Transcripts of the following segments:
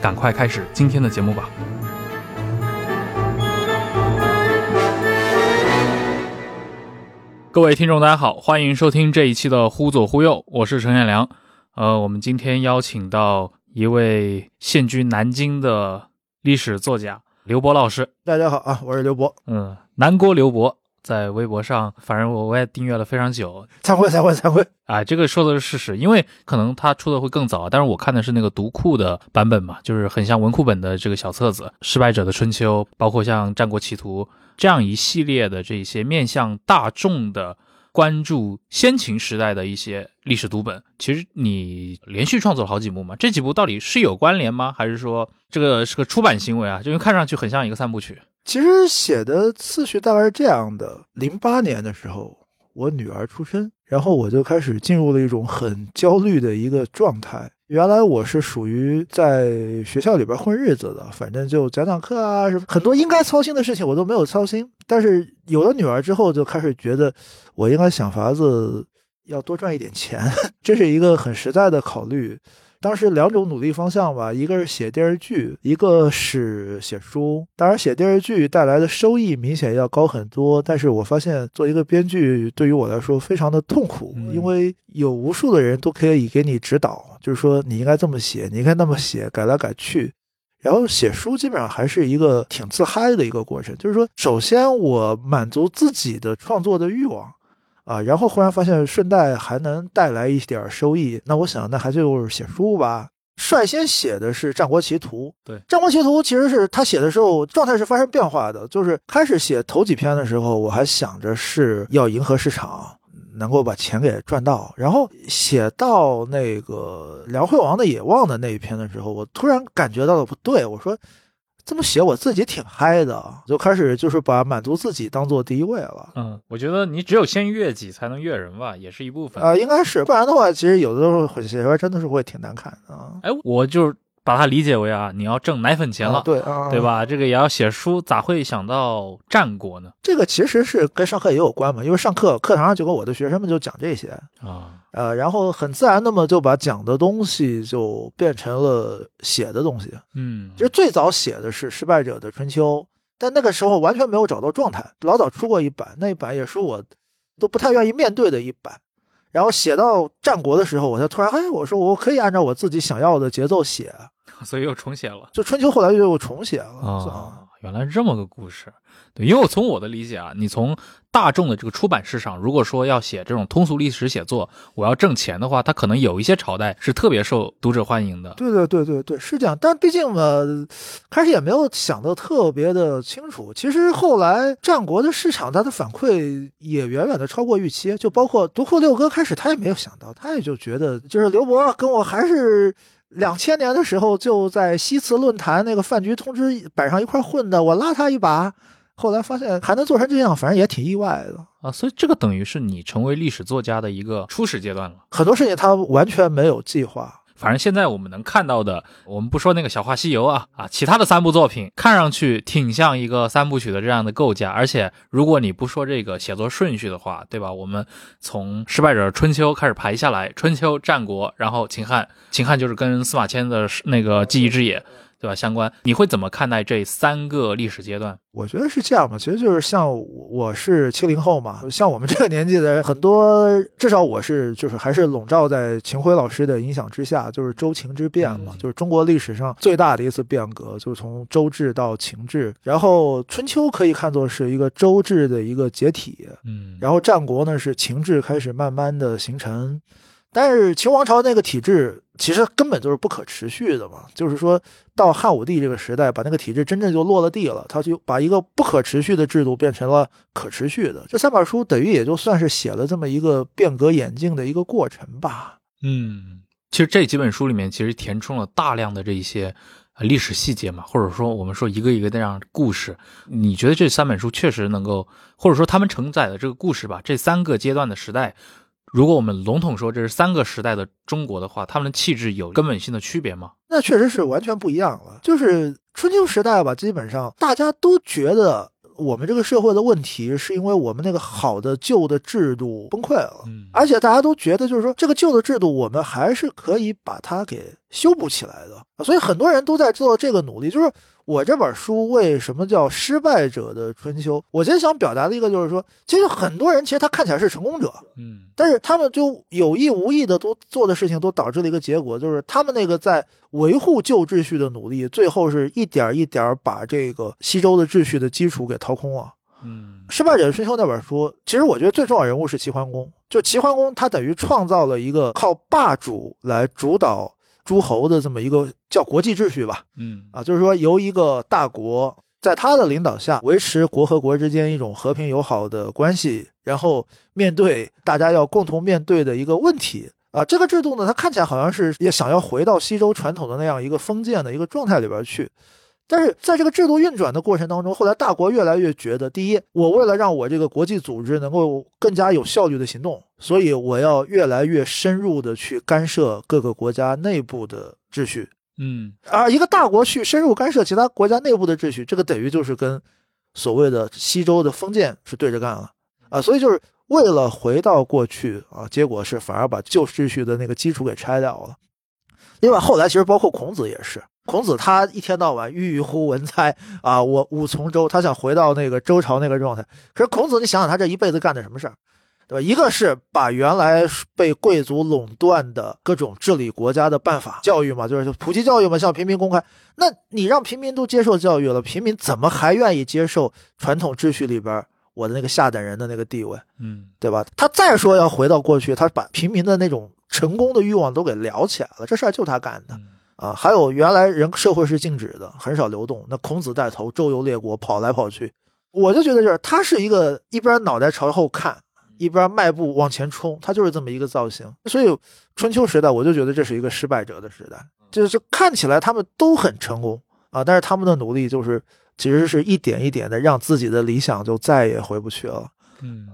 赶快开始今天的节目吧。各位听众，大家好，欢迎收听这一期的《忽左忽右》，我是陈彦良。呃，我们今天邀请到一位现居南京的历史作家刘博老师。大家好啊，我是刘博。嗯，南郭刘博在微博上，反正我我也订阅了非常久。惭愧惭愧惭愧啊，这个说的是事实，因为可能他出的会更早，但是我看的是那个读库的版本嘛，就是很像文库本的这个小册子，《失败者的春秋》，包括像《战国奇图》。这样一系列的这些面向大众的关注先秦时代的一些历史读本，其实你连续创作了好几部嘛？这几部到底是有关联吗？还是说这个是个出版行为啊？就因为看上去很像一个三部曲。其实写的次序大概是这样的：零八年的时候，我女儿出生，然后我就开始进入了一种很焦虑的一个状态。原来我是属于在学校里边混日子的，反正就讲讲课啊，什么很多应该操心的事情我都没有操心。但是有了女儿之后，就开始觉得我应该想法子要多赚一点钱，这是一个很实在的考虑。当时两种努力方向吧，一个是写电视剧，一个是写书。当然，写电视剧带来的收益明显要高很多，但是我发现做一个编剧对于我来说非常的痛苦，因为有无数的人都可以给你指导，就是说你应该这么写，你应该那么写，改来改去。然后写书基本上还是一个挺自嗨的一个过程，就是说，首先我满足自己的创作的欲望。啊，然后忽然发现顺带还能带来一点收益，那我想那还就是写书吧。率先写的是《战国奇图》，对，《战国奇图》其实是他写的时候状态是发生变化的。就是开始写头几篇的时候，我还想着是要迎合市场，能够把钱给赚到。然后写到那个梁惠王的野望的那一篇的时候，我突然感觉到了不对，我说。这么写我自己挺嗨的，就开始就是把满足自己当做第一位了。嗯，我觉得你只有先悦己才能悦人吧，也是一部分啊，应该是，不然的话，其实有的时候写出来真的是会挺难看啊。哎，我就。把它理解为啊，你要挣奶粉钱了，对啊对吧？这个也要写书，咋会想到战国呢？这个其实是跟上课也有关嘛，因为上课课堂上就跟我的学生们就讲这些啊，呃，然后很自然的嘛，就把讲的东西就变成了写的东西。嗯，其实最早写的是失败者的春秋，但那个时候完全没有找到状态。老早出过一版，那一版也是我都不太愿意面对的一版。然后写到战国的时候，我才突然，哎，我说我可以按照我自己想要的节奏写。所以又重写了，就春秋后来又重写了啊，原来是这么个故事。对，因为我从我的理解啊，你从大众的这个出版市场，如果说要写这种通俗历史写作，我要挣钱的话，它可能有一些朝代是特别受读者欢迎的。对对对对对，是这样。但毕竟嘛，开始也没有想的特别的清楚。其实后来战国的市场，它的反馈也远远的超过预期。就包括独库六哥开始，他也没有想到，他也就觉得，就是刘博跟我还是。两千年的时候，就在西祠论坛那个饭局通知板上一块混的，我拉他一把，后来发现还能做成这样，反正也挺意外的啊。所以这个等于是你成为历史作家的一个初始阶段了。很多事情他完全没有计划。反正现在我们能看到的，我们不说那个《小话西游》啊啊，其他的三部作品看上去挺像一个三部曲的这样的构架。而且如果你不说这个写作顺序的话，对吧？我们从失败者春秋开始排下来，春秋、战国，然后秦汉，秦汉就是跟司马迁的那个记忆之野。对吧？相关，你会怎么看待这三个历史阶段？我觉得是这样吧，其实就是像我是七零后嘛，像我们这个年纪的人，很多至少我是就是还是笼罩在秦晖老师的影响之下，就是周秦之变嘛，嗯。就是中国历史上最大的一次变革，就是从周制到秦制，然后春秋可以看作是一个周制的一个解体，嗯，然后战国呢是秦制开始慢慢的形成，但是秦王朝那个体制其实根本就是不可持续的嘛，就是说到汉武帝这个时代，把那个体制真正就落了地了，他就把一个不可持续的制度变成了可持续的。这三本书等于也就算是写了这么一个变革演进的一个过程吧。嗯，其实这几本书里面其实填充了大量的这一些历史细节嘛，或者说我们说一个一个的这样故事。你觉得这三本书确实能够，或者说他们承载的这个故事吧，这三个阶段的时代，如果我们笼统说这是三个时代的中国的话，他们的气质有根本性的区别吗？那确实是完全不一样了。就是春秋时代吧，基本上大家都觉得我们这个社会的问题是因为我们那个好的旧的制度崩溃了。嗯而且大家都觉得，就是说这个旧的制度，我们还是可以把它给修补起来的。所以很多人都在做这个努力。就是我这本书为什么叫失败者的春秋？我今天想表达的一个就是说，其实很多人其实他看起来是成功者，嗯但是他们就有意无意的都做的事情，都导致了一个结果，就是他们那个在维护旧秩序的努力，最后是一点一点把这个西周的秩序的基础给掏空了。嗯《失败者的春秋》那本书，其实我觉得最重要人物是齐桓公。就齐桓公，他等于创造了一个靠霸主来主导诸侯的这么一个叫国际秩序吧。嗯啊，就是说由一个大国在他的领导下维持国和国之间一种和平友好的关系，然后面对大家要共同面对的一个问题啊，这个制度呢，它看起来好像是也想要回到西周传统的那样一个封建的一个状态里边去。但是在这个制度运转的过程当中，后来大国越来越觉得，第一，我为了让我这个国际组织能够更加有效率的行动，所以我要越来越深入的去干涉各个国家内部的秩序。嗯而一个大国去深入干涉其他国家内部的秩序，这个等于就是跟所谓的西周的封建是对着干了啊，所以就是为了回到过去啊，结果是反而把旧秩序的那个基础给拆掉了。另外，后来其实包括孔子也是，孔子他一天到晚郁郁乎文哉啊，我吾从周，他想回到那个周朝那个状态。可是孔子，你想想他这一辈子干的什么事儿？对吧？一个是把原来被贵族垄断的各种治理国家的办法，教育嘛，就是普及教育嘛，向平民公开。那你让平民都接受教育了，平民怎么还愿意接受传统秩序里边我的那个下等人的那个地位，嗯对吧？他再说要回到过去，他把平民的那种成功的欲望都给撩起来了，这事儿就他干的嗯啊。还有原来人社会是静止的，很少流动，那孔子带头周游列国，跑来跑去，我就觉得就是他是一个一边脑袋朝后看。一边迈步往前冲，他就是这么一个造型。所以春秋时代，我就觉得这是一个失败者的时代，就是看起来他们都很成功啊，但是他们的努力就是其实是一点一点的让自己的理想就再也回不去了。嗯，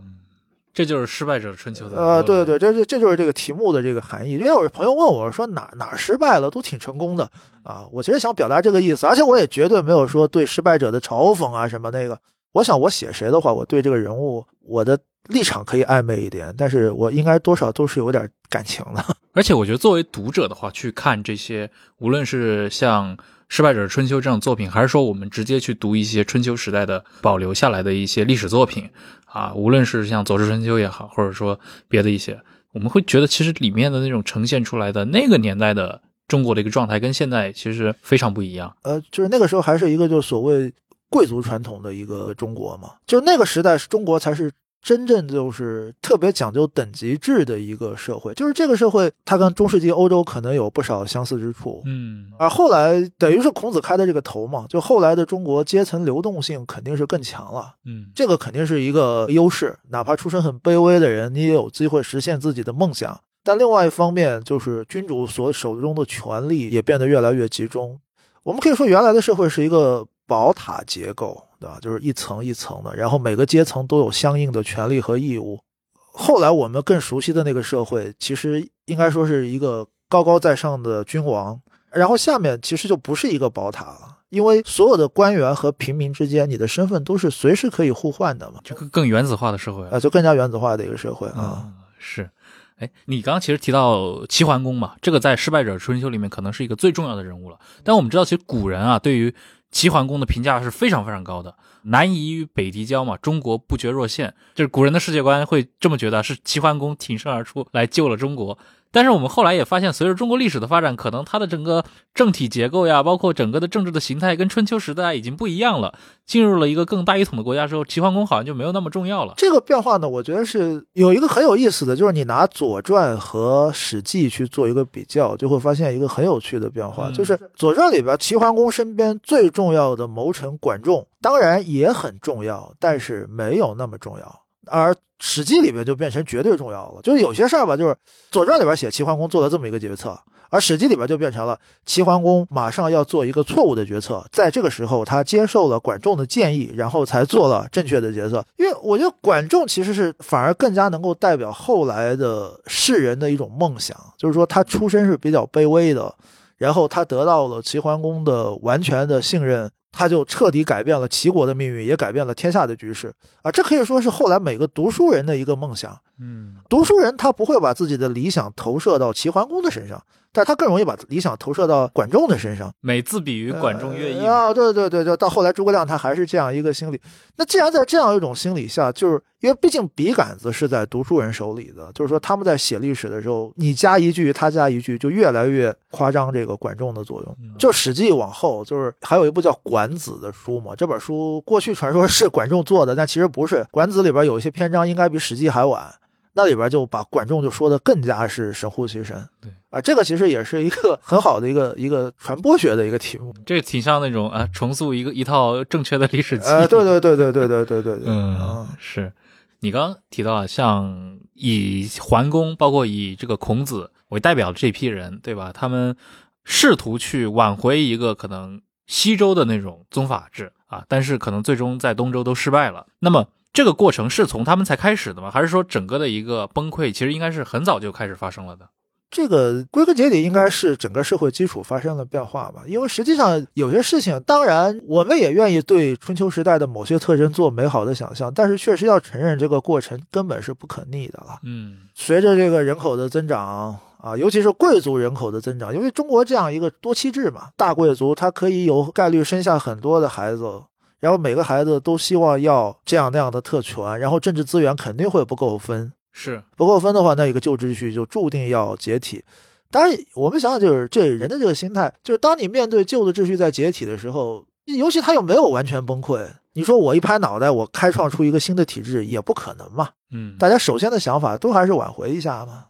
这就是失败者春秋的呃，对对对，这这这就是这个题目的这个含义。因为有朋友问我说哪哪儿失败了，都挺成功的啊。我其实想表达这个意思，而且我也绝对没有说对失败者的嘲讽啊什么那个。我想我写谁的话，我对这个人物我的立场可以暧昧一点，但是我应该多少都是有点感情的。而且我觉得作为读者的话，去看这些，无论是像《失败者春秋》这种作品，还是说我们直接去读一些春秋时代的保留下来的一些历史作品啊，无论是像《左氏春秋》也好，或者说别的一些，我们会觉得其实里面的那种呈现出来的那个年代的中国的一个状态，跟现在其实非常不一样。呃，就是那个时候还是一个就所谓贵族传统的一个中国嘛，就那个时代是中国才是真正就是特别讲究等级制的一个社会，就是这个社会它跟中世纪欧洲可能有不少相似之处。嗯而后来等于是孔子开的这个头嘛，就后来的中国阶层流动性肯定是更强了，嗯这个肯定是一个优势。哪怕出身很卑微的人，你也有机会实现自己的梦想。但另外一方面，就是君主所手中的权力也变得越来越集中。我们可以说，原来的社会是一个宝塔结构，对吧？就是一层一层的，然后每个阶层都有相应的权利和义务。后来我们更熟悉的那个社会，其实应该说是一个高高在上的君王，然后下面其实就不是一个宝塔了，因为所有的官员和平民之间，你的身份都是随时可以互换的嘛，就更更原子化的社会啊，就更加原子化的一个社会啊。啊，是，哎，你刚刚其实提到齐桓公嘛，这个在《失败者春秋》里面可能是一个最重要的人物了。但我们知道，其实古人啊对于齐桓公的评价是非常非常高的。南夷与北狄交嘛，中国不绝若线，就是古人的世界观会这么觉得，是齐桓公挺身而出来救了中国。但是我们后来也发现，随着中国历史的发展，可能它的整个政体结构呀，包括整个的政治的形态，跟春秋时代已经不一样了。进入了一个更大一统的国家之后，齐桓公好像就没有那么重要了。这个变化呢，我觉得是有一个很有意思的，就是你拿《左传》和《史记》去做一个比较，就会发现一个很有趣的变化，就是《左传》里边齐桓公身边最重要的谋臣管仲，当然也很重要，但是没有那么重要。而《史记》里边就变成绝对重要了，就是有些事儿吧，就是《左传》里边写齐桓公做了这么一个决策，而《史记》里边就变成了齐桓公马上要做一个错误的决策，在这个时候他接受了管仲的建议，然后才做了正确的决策。因为我觉得管仲其实是反而更加能够代表后来的世人的一种梦想，就是说他出身是比较卑微的，然后他得到了齐桓公的完全的信任。他就彻底改变了齐国的命运，也改变了天下的局势啊！这可以说是后来每个读书人的一个梦想。嗯，读书人他不会把自己的理想投射到齐桓公的身上。但是他更容易把理想投射到管仲的身上，每字比于管仲乐毅啊！对对对，就到后来诸葛亮他还是这样一个心理。那既然在这样一种心理下，就是因为毕竟笔杆子是在读书人手里的，就是说他们在写历史的时候，你加一句，他加一句，就越来越夸张这个管仲的作用。就《史记》往后，就是还有一部叫《管子》的书嘛，这本书过去传说是管仲做的，但其实不是，《管子》里边有一些篇章应该比《史记》还晚。那里边就把管仲就说的更加是神乎其神，对啊，这个其实也是一个很好的一个一个传播学的一个题目，这挺像那种啊重塑一个一套正确的历史记忆，对对对对对对对对对，嗯，是你刚刚提到像以桓公，包括以这个孔子为代表的这批人，对吧？他们试图去挽回一个可能西周的那种宗法制啊，但是可能最终在东周都失败了。那么。这个过程是从他们才开始的吗？还是说整个的一个崩溃其实应该是很早就开始发生了的？这个归根结底应该是整个社会基础发生了变化吧。因为实际上有些事情，当然我们也愿意对春秋时代的某些特征做美好的想象，但是确实要承认这个过程根本是不可逆的了。嗯，随着这个人口的增长啊，尤其是贵族人口的增长，因为中国这样一个多妻制嘛，大贵族他可以有概率生下很多的孩子。然后每个孩子都希望要这样那样的特权，然后政治资源肯定会不够分，是不够分的话，那一个旧秩序就注定要解体。当然，我们想想，就是这人的这个心态，就是当你面对旧的秩序在解体的时候，尤其他又没有完全崩溃，你说我一拍脑袋，我开创出一个新的体制也不可能嘛。嗯，大家首先的想法都还是挽回一下嘛。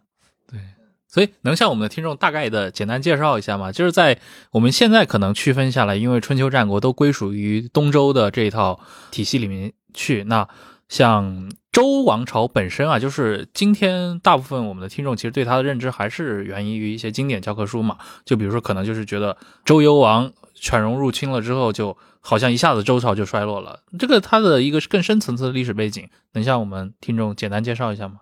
所以能向我们的听众大概的简单介绍一下吗？就是在我们现在可能区分下来，因为春秋战国都归属于东周的这一套体系里面去。那像周王朝本身啊，就是今天大部分我们的听众其实对它的认知还是源于一些经典教科书嘛。就比如说，可能就是觉得周幽王犬戎入侵了之后，就好像一下子周朝就衰落了。这个它的一个更深层次的历史背景，能向我们听众简单介绍一下吗？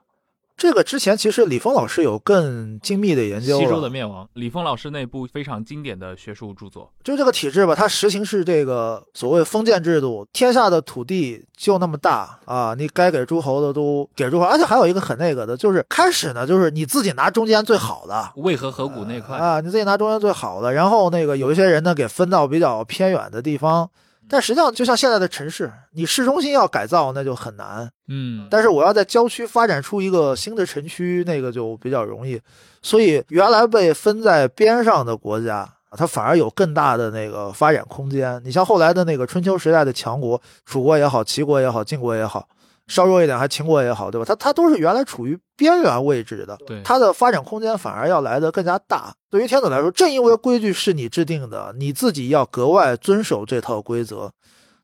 这个之前其实李峰老师有更精密的研究。西周的灭亡，李峰老师那部非常经典的学术著作，就这个体制吧，它实行是这个所谓封建制度，天下的土地就那么大啊，你该给诸侯的都给诸侯，而且还有一个很那个的，就是开始呢，就是你自己拿中间最好的，渭河河谷那块啊，你自己拿中间最好的，然后那个有一些人呢给分到比较偏远的地方。但实际上，就像现在的城市，你市中心要改造，那就很难。嗯，但是我要在郊区发展出一个新的城区，那个就比较容易。所以，原来被分在边上的国家，它反而有更大的那个发展空间。你像后来的那个春秋时代的强国，楚国也好，齐国也好，晋国也好。稍弱一点，还秦国也好，对吧？它它都是原来处于边缘位置的，对它的发展空间反而要来的更加大。对于天子来说，正因为规矩是你制定的，你自己要格外遵守这套规则。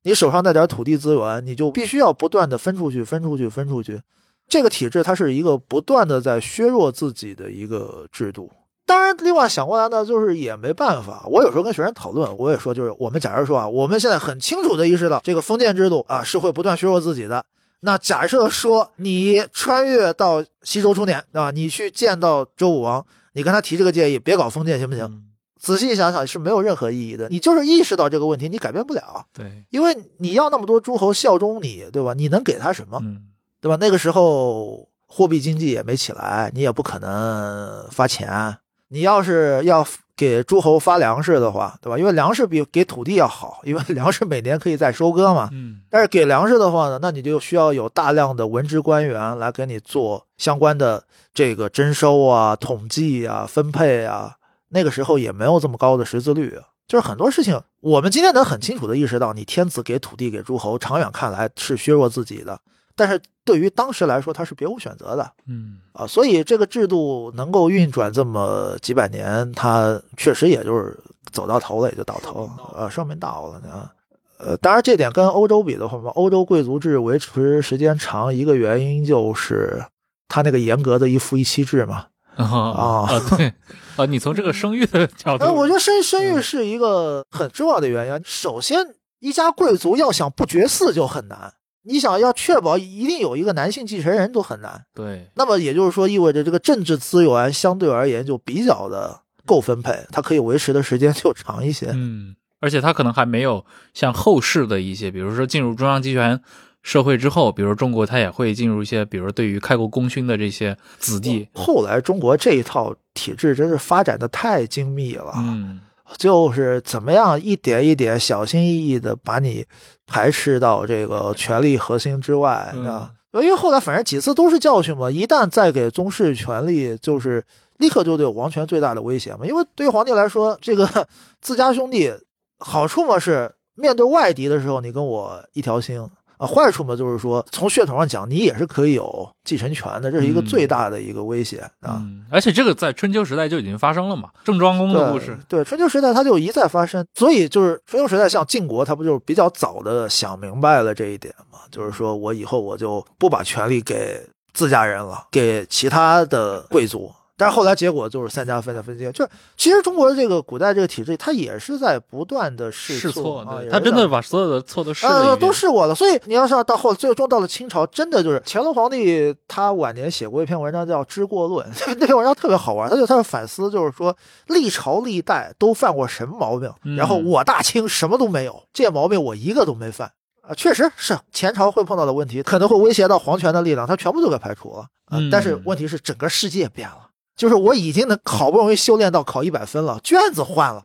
你手上那点土地资源，你就必须要不断的分出去，分出去，分出去。这个体制它是一个不断的在削弱自己的一个制度。当然，另外想过来呢，就是也没办法。我有时候跟学生讨论，我也说，就是我们假如说啊，我们现在很清楚的意识到，这个封建制度啊是会不断削弱自己的。那假设说你穿越到西周初年，对吧？你去见到周武王，你跟他提这个建议，别搞封建，行不行？仔细想想是没有任何意义的。你就是意识到这个问题，你改变不了。对，因为你要那么多诸侯效忠你，对吧？你能给他什么？对吧？那个时候货币经济也没起来，你也不可能发钱。你要是要给诸侯发粮食的话，对吧？因为粮食比给土地要好，因为粮食每年可以再收割嘛。嗯但是给粮食的话呢，那你就需要有大量的文职官员来给你做相关的这个征收啊、统计啊、分配啊。那个时候也没有这么高的识字率啊，就是很多事情，我们今天能很清楚的意识到，你天子给土地给诸侯，长远看来是削弱自己的，但是对于当时来说，他是别无选择的嗯啊。所以这个制度能够运转这么几百年，它确实也就是走到头了也就到头了，呃，寿命到了呢。呃，当然这点跟欧洲比的话嘛，欧洲贵族制维持时间长，一个原因就是他那个严格的一夫一妻制嘛。啊啊对啊，你从这个生育的角度，哎，我觉得生生育是一个很重要的原因。首先，一家贵族要想不绝嗣就很难，你想要确保一定有一个男性继承人都很难。对那么也就是说，意味着这个政治资源相对而言就比较的够分配，它可以维持的时间就长一些。嗯，而且他可能还没有像后世的一些，比如说进入中央集权社会之后，比如中国，它也会进入一些，比如对于开国功勋的这些子弟，后来中国这一套体制真是发展的太精密了，嗯就是怎么样一点一点小心翼翼的把你排斥到这个权力核心之外嗯啊。因为后来反正几次都是教训嘛，一旦再给宗室权力，就是立刻就对王权最大的威胁嘛。因为对于皇帝来说，这个自家兄弟好处嘛是面对外敌的时候，你跟我一条心。啊，坏处嘛，就是说从血统上讲，你也是可以有继承权的，这是一个嗯最大的一个威胁啊。嗯，而且这个在春秋时代就已经发生了嘛，郑庄公的故事，对，春秋时代它就一再发生，所以就是春秋时代像晋国，它不就是比较早的想明白了这一点嘛？就是说我以后我就不把权力给自家人了，给其他的贵族。但是后来结果就是三家分家分家，就是其实中国的这个古代这个体制，它也是在不断的试试错，他真的把所有的错都试了呃，都试过了。所以你要是要到后最终到了清朝，真的就是乾隆皇帝他晚年写过一篇文章叫《知过论》，那篇文章特别好玩，他就他的反思就是说历朝历代都犯过什么毛病，嗯然后我大清什么都没有，这些毛病我一个都没犯。啊，确实是前朝会碰到的问题，可能会威胁到皇权的力量，他全部都给排除了。啊，嗯但是问题是整个世界变了。就是我已经能好不容易修炼到考一百分了，卷子换了，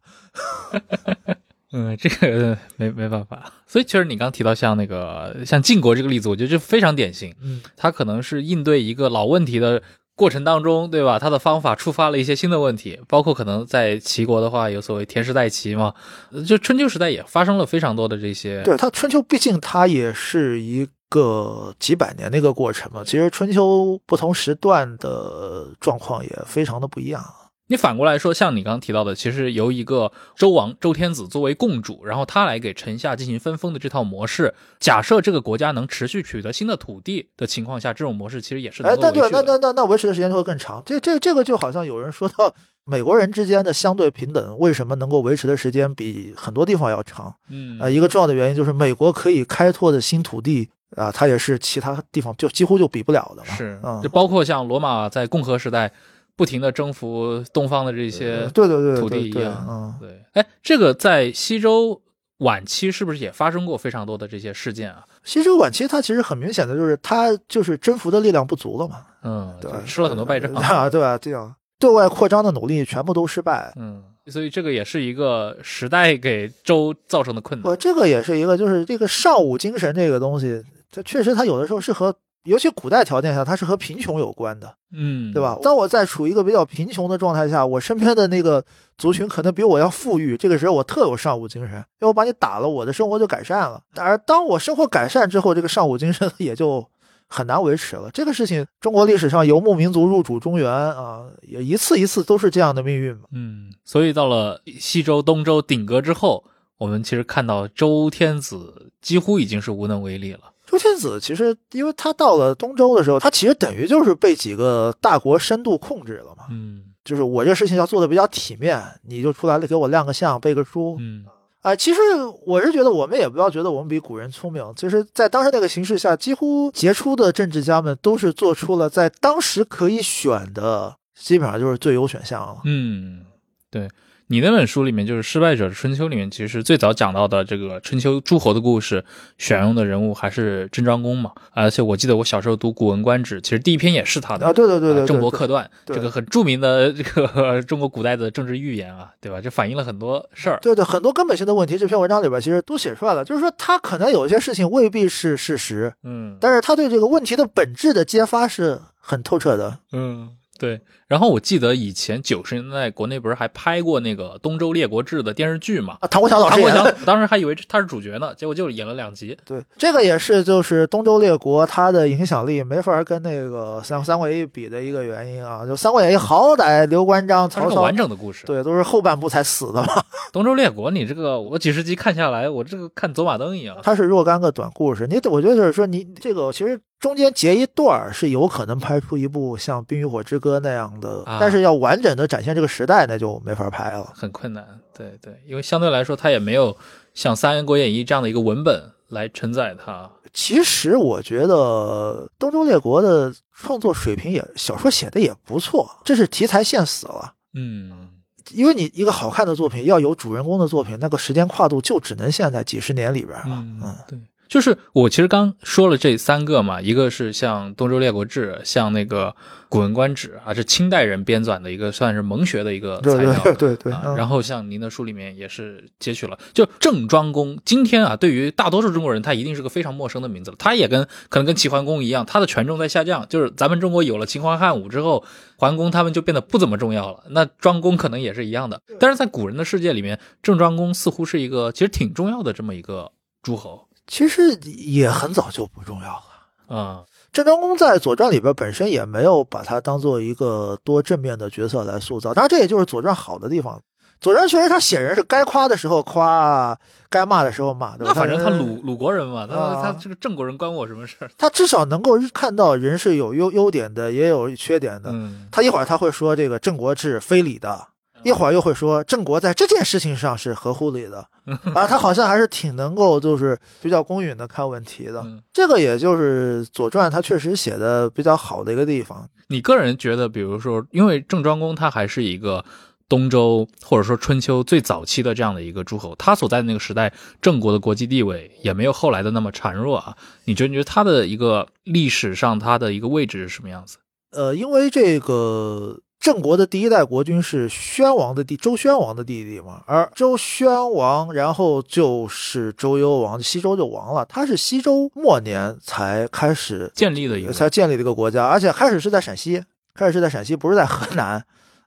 嗯，这个没没办法。所以其实你刚提到像那个像晋国这个例子，我觉得就非常典型。嗯，他可能是应对一个老问题的过程当中，对吧？他的方法触发了一些新的问题，包括可能在齐国的话，有所谓田氏代齐嘛，呃就春秋时代也发生了非常多的这些。对他春秋，毕竟它也是一个几百年的一个过程嘛。其实春秋不同时段的状况也非常的不一样。你反过来说，像你刚刚提到的，其实由一个周王周天子作为共主，然后他来给臣下进行分封的这套模式，假设这个国家能持续取得新的土地的情况下，这种模式其实也是哎，够但对，那。那那那维持的时间就会更长。这这这个就好像有人说到美国人之间的相对平等，为什么能够维持的时间比很多地方要长？嗯呃，一个重要的原因就是美国可以开拓的新土地啊，它也是其他地方就几乎就比不了的嘛。是，嗯就包括像罗马在共和时代不停的征服东方的这些对对对，土地一样嗯。对，哎，这个在西周晚期是不是也发生过非常多的这些事件啊？西周晚期它其实很明显的就是它就是征服的力量不足了嘛。嗯，对，吃了很多败仗。啊，对吧？这样对外扩张的努力全部都失败。嗯，所以这个也是一个时代给周造成的困难。我这个也是一个，就是这个尚武精神这个东西，它确实它有的时候是和，尤其古代条件下，它是和贫穷有关的，嗯，对吧？当我在处于一个比较贫穷的状态下，我身边的那个族群可能比我要富裕，这个时候我特有尚武精神，因为我把你打了，我的生活就改善了。而当我生活改善之后，这个尚武精神 也就。很难维持了。这个事情，中国历史上游牧民族入主中原啊，也一次一次都是这样的命运嘛。嗯，所以到了西周、东周鼎革之后，我们其实看到周天子几乎已经是无能为力了。周天子其实，因为他到了东周的时候，他其实等于就是被几个大国深度控制了嘛。嗯就是我这事情要做的比较体面，你就出来了给我亮个相、背个书。嗯啊、其实我是觉得，我们也不要觉得我们比古人聪明。其实，在当时那个形势下，几乎杰出的政治家们都是做出了在当时可以选的，基本上就是最优选项了。嗯，对你那本书里面就是《失败者的春秋》里面，其实最早讲到的这个春秋诸侯的故事，选用的人物还是郑庄公嘛。而且我记得我小时候读《古文观止》，其实第一篇也是他的啊，对对对对，郑伯克段，这个很著名的这个 中国古代的政治预言啊，对吧？这反映了很多事儿。对对，很多根本性的问题，这篇文章里边其实都写出来了。就是说，他可能有一些事情未必是事实，嗯但是他对这个问题的本质的揭发是很透彻的。嗯，对。然后我记得以前九十年代国内不是还拍过那个《东周列国志》的电视剧嘛？啊，唐国强老唐国强当时还以为他是主角呢，结果就演了两集。对，这个也是就是东周列国它的影响力没法跟那个三三国演义比的一个原因啊。就三国演义好歹刘关张、曹操完，整的故事。对，都是后半部才死的嘛。东周列国，你这个我几十集看下来，我这个看走马灯一样。它是若干个短故事，你我觉得就是说你这个其实中间截一段儿是有可能拍出一部像《冰与火之歌》那样的，啊但是要完整的展现这个时代，那就没法拍了。很困难，对对，因为相对来说，它也没有像《三国演义》这样的一个文本来承载它。其实我觉得东周列国的创作水平也小说写的也不错，这是题材限死了。嗯，因为你一个好看的作品要有主人公的作品，那个时间跨度就只能限在几十年里边了。嗯嗯，对，就是我其实刚说了这三个嘛，一个是像《东周列国志》，像那个《古文观止》啊，是清代人编纂的一个算是蒙学的一个材料。对对对，啊，嗯然后像您的书里面也是截取了，就郑庄公，今天啊，对于大多数中国人，他一定是个非常陌生的名字了。他也跟可能跟齐桓公一样，他的权重在下降。就是咱们中国有了秦皇汉武之后，桓公他们就变得不怎么重要了。那庄公可能也是一样的。但是在古人的世界里面，郑庄公似乎是一个其实挺重要的这么一个诸侯其实也很早就不重要了。嗯。郑庄公在《左传》里边本身也没有把他当做一个多正面的角色来塑造，当然这也就是《左传》好的地方。《左传》确实他写人是该夸的时候夸，该骂的时候骂，对吧？那反正他鲁鲁国人嘛，他啊他这个郑国人关我什么事儿？他至少能够看到人是有优优点的，也有缺点的。嗯，他一会儿他会说这个郑国是非礼的，一会儿又会说郑国在这件事情上是合乎理的，啊，他好像还是挺能够就是比较公允的看问题的。嗯这个也就是《左传》他确实写的比较好的一个地方。你个人觉得，比如说，因为郑庄公他还是一个东周或者说春秋最早期的这样的一个诸侯，他所在的那个时代，郑国的国际地位也没有后来的那么孱弱啊。你觉得，你觉得他的一个历史上他的一个位置是什么样子？呃，因为这个郑国的第一代国君是宣王的弟周宣王的弟弟嘛，而周宣王然后就是周幽王，西周就亡了。他是西周末年才开始建立的一个才建立的一个国家，而且开始是在陕西，开始是在陕西，不是在河南。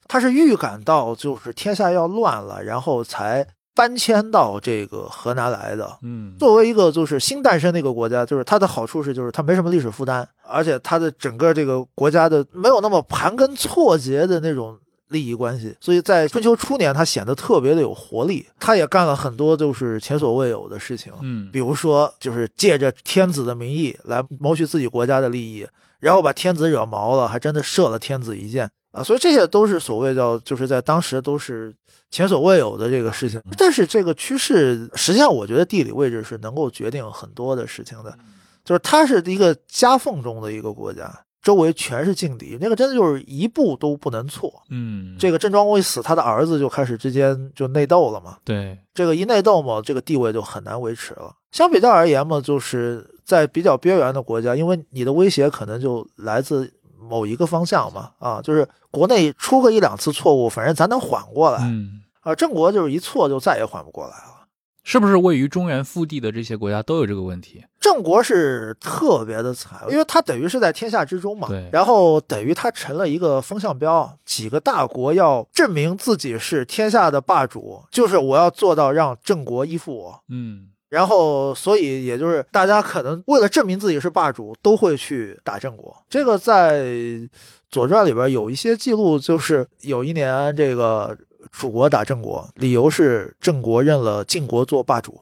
他是预感到就是天下要乱了，然后才搬迁到这个河南来的。嗯作为一个就是新诞生的一个国家，就是它的好处是，就是它没什么历史负担，而且它的整个这个国家的没有那么盘根错节的那种利益关系，所以在春秋初年，它显得特别的有活力。他也干了很多就是前所未有的事情，嗯比如说就是借着天子的名义来谋取自己国家的利益，然后把天子惹毛了，还真的射了天子一箭啊！所以这些都是所谓叫就是在当时都是前所未有的这个事情。但是这个趋势，实际上我觉得地理位置是能够决定很多的事情的，就是它是一个夹缝中的一个国家。周围全是劲敌，那个真的就是一步都不能错。嗯，这个郑庄公一死，他的儿子就开始之间就内斗了嘛。对这个一内斗嘛，这个地位就很难维持了。相比较而言嘛，就是在比较边缘的国家，因为你的威胁可能就来自某一个方向嘛，啊，就是国内出个一两次错误，反正咱能缓过来。嗯，啊，郑国就是一错就再也缓不过来了。是不是位于中原腹地的这些国家都有这个问题？郑国是特别的惨，因为他等于是在天下之中嘛，对然后等于他成了一个风向标，几个大国要证明自己是天下的霸主，就是我要做到让郑国依附我。嗯然后，所以也就是大家可能为了证明自己是霸主，都会去打郑国。这个在《左传》里边有一些记录，就是有一年这个楚国打郑国，理由是郑国认了晋国做霸主。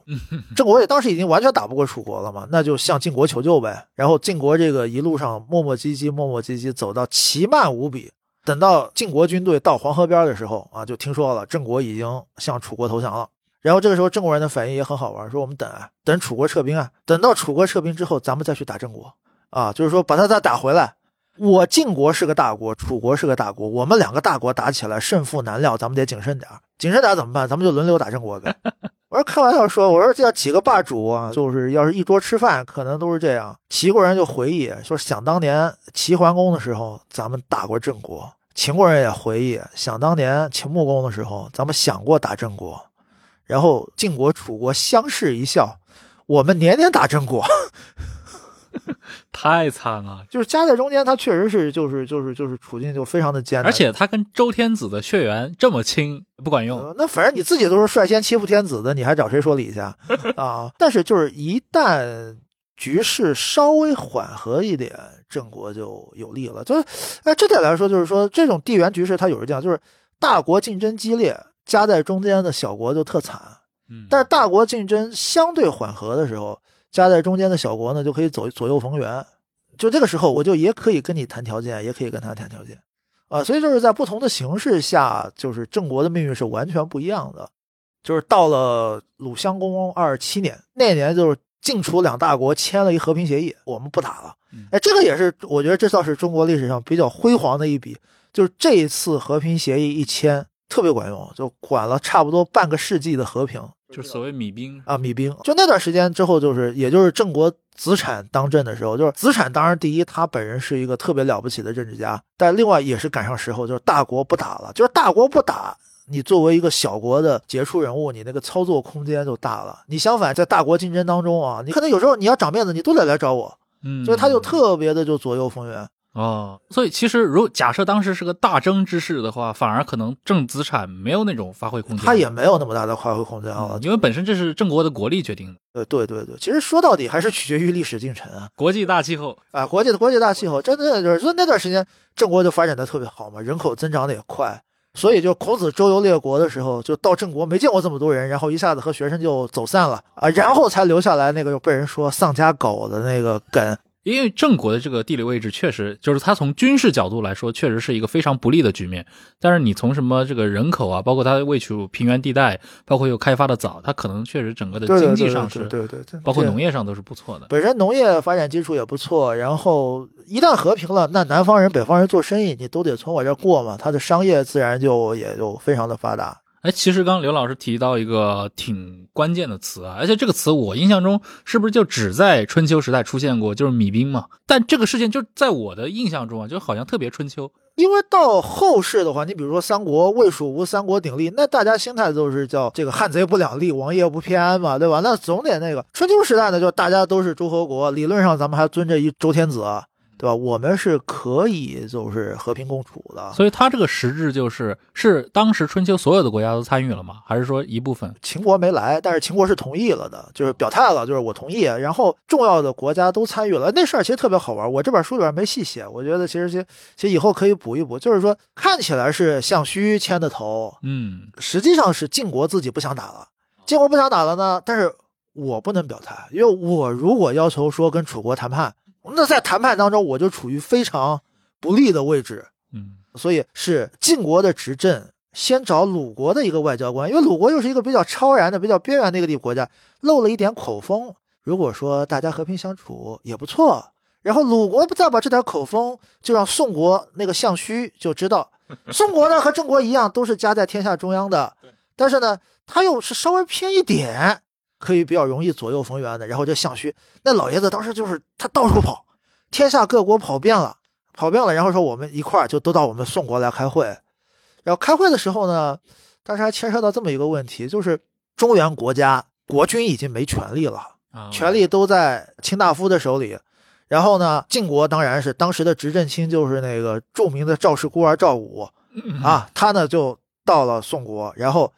郑国也当时已经完全打不过楚国了嘛，那就向晋国求救呗。然后晋国这个一路上磨磨唧唧、磨磨唧唧，走到奇慢无比。等到晋国军队到黄河边的时候啊，就听说了郑国已经向楚国投降了。然后这个时候郑国人的反应也很好玩，说我们等啊，等楚国撤兵啊，等到楚国撤兵之后，咱们再去打郑国啊，就是说把他再打回来。我晋国是个大国，楚国是个大国，我们两个大国打起来胜负难料，咱们得谨慎点。谨慎点怎么办？咱们就轮流打郑国呗。我说开玩笑说，我说这要几个霸主啊，就是要是一桌吃饭，可能都是这样。齐国人就回忆说，想当年齐桓公的时候，咱们打过郑国；秦国人也回忆，想当年秦穆公的时候，咱们想过打郑国。然后晋国、楚国相视一笑，我们年年打郑国。太惨了，就是夹在中间，他确实是就是就是就是处境就非常的艰难，而且他跟周天子的血缘这么亲，不管用。那反正你自己都是率先欺负天子的，你还找谁说理去 啊？但是就是一旦局势稍微缓和一点，郑国就有利了。就是哎，这点来说，就是说这种地缘局势它有时这样，就是大国竞争激烈，夹在中间的小国就特惨。嗯，但是大国竞争相对缓和的时候。夹在中间的小国呢，就可以左左右逢源。就这个时候，我就也可以跟你谈条件，也可以跟他谈条件，啊，所以就是在不同的形势下，就是郑国的命运是完全不一样的。就是到了鲁襄公二十七年那年，就是晋楚两大国签了一和平协议，我们不打了。哎，这个也是我觉得这倒是中国历史上比较辉煌的一笔，就是这一次和平协议一签。特别管用，就管了差不多半个世纪的和平，就所谓米兵啊，米兵。就那段时间之后，就是也就是郑国子产当政的时候，就是子产当然第一，他本人是一个特别了不起的政治家，但另外也是赶上时候，就是大国不打了，就是大国不打，你作为一个小国的杰出人物，你那个操作空间就大了。你相反在大国竞争当中啊，你可能有时候你要长面子，你都得来找我，嗯，所以他就特别的就左右逢源。哦，所以其实如假设当时是个大争之势的话，反而可能正资产没有那种发挥空间，他也没有那么大的发挥空间啊，因为本身这是郑国的国力决定的。呃，对对对，其实说到底还是取决于历史进程啊，国际大气候啊，国际的国际大气候，真的就是说那段时间郑国就发展的特别好嘛，人口增长的也快，所以就孔子周游列国的时候，就到郑国没见过这么多人，然后一下子和学生就走散了啊，然后才留下来那个又被人说丧家狗的那个梗。因为郑国的这个地理位置确实，就是它从军事角度来说，确实是一个非常不利的局面。但是你从什么这个人口啊，包括它位处平原地带，包括又开发的早，它可能确实整个的经济上是，对对对，包括农业上都是不错的。本身农业发展基础也不错，然后一旦和平了，那南方人、北方人做生意，你都得从我这过嘛，它的商业自然就也就非常的发达。哎，其实刚刘老师提到一个挺关键的词啊，而且这个词我印象中是不是就只在春秋时代出现过，就是米兵嘛？但这个事件就在我的印象中啊，就好像特别春秋。因为到后世的话，你比如说三国魏蜀吴三国鼎立，那大家心态都是叫这个汉贼不两立，王爷不偏安嘛，对吧？那总得那个春秋时代呢，就大家都是诸侯国，理论上咱们还尊着一周天子。对吧？我们是可以就是和平共处的，所以它这个实质就是是当时春秋所有的国家都参与了吗？还是说一部分？秦国没来，但是秦国是同意了的，就是表态了，就是我同意。然后重要的国家都参与了，那事儿其实特别好玩。我这本书里边没细写，我觉得其实其实其实以后可以补一补。就是说看起来是项须牵的头，嗯，实际上是晋国自己不想打了。晋国不想打了呢，但是我不能表态，因为我如果要求说跟楚国谈判。那在谈判当中，我就处于非常不利的位置，嗯，所以是晋国的执政先找鲁国的一个外交官，因为鲁国又是一个比较超然的、比较边缘的一个地国家，漏了一点口风。如果说大家和平相处也不错，然后鲁国再把这点口风就让宋国那个相须就知道，宋国呢和郑国一样都是夹在天下中央的，但是呢他又是稍微偏一点。可以比较容易左右逢源的，然后这项须那老爷子当时就是他到处跑，天下各国跑遍了，跑遍了，然后说我们一块儿就都到我们宋国来开会，然后开会的时候呢，当时还牵涉到这么一个问题，就是中原国家国君已经没权力了，权力都在卿大夫的手里，然后呢，晋国当然是当时的执政卿就是那个著名的赵氏孤儿赵武啊，他呢就到了宋国，然后。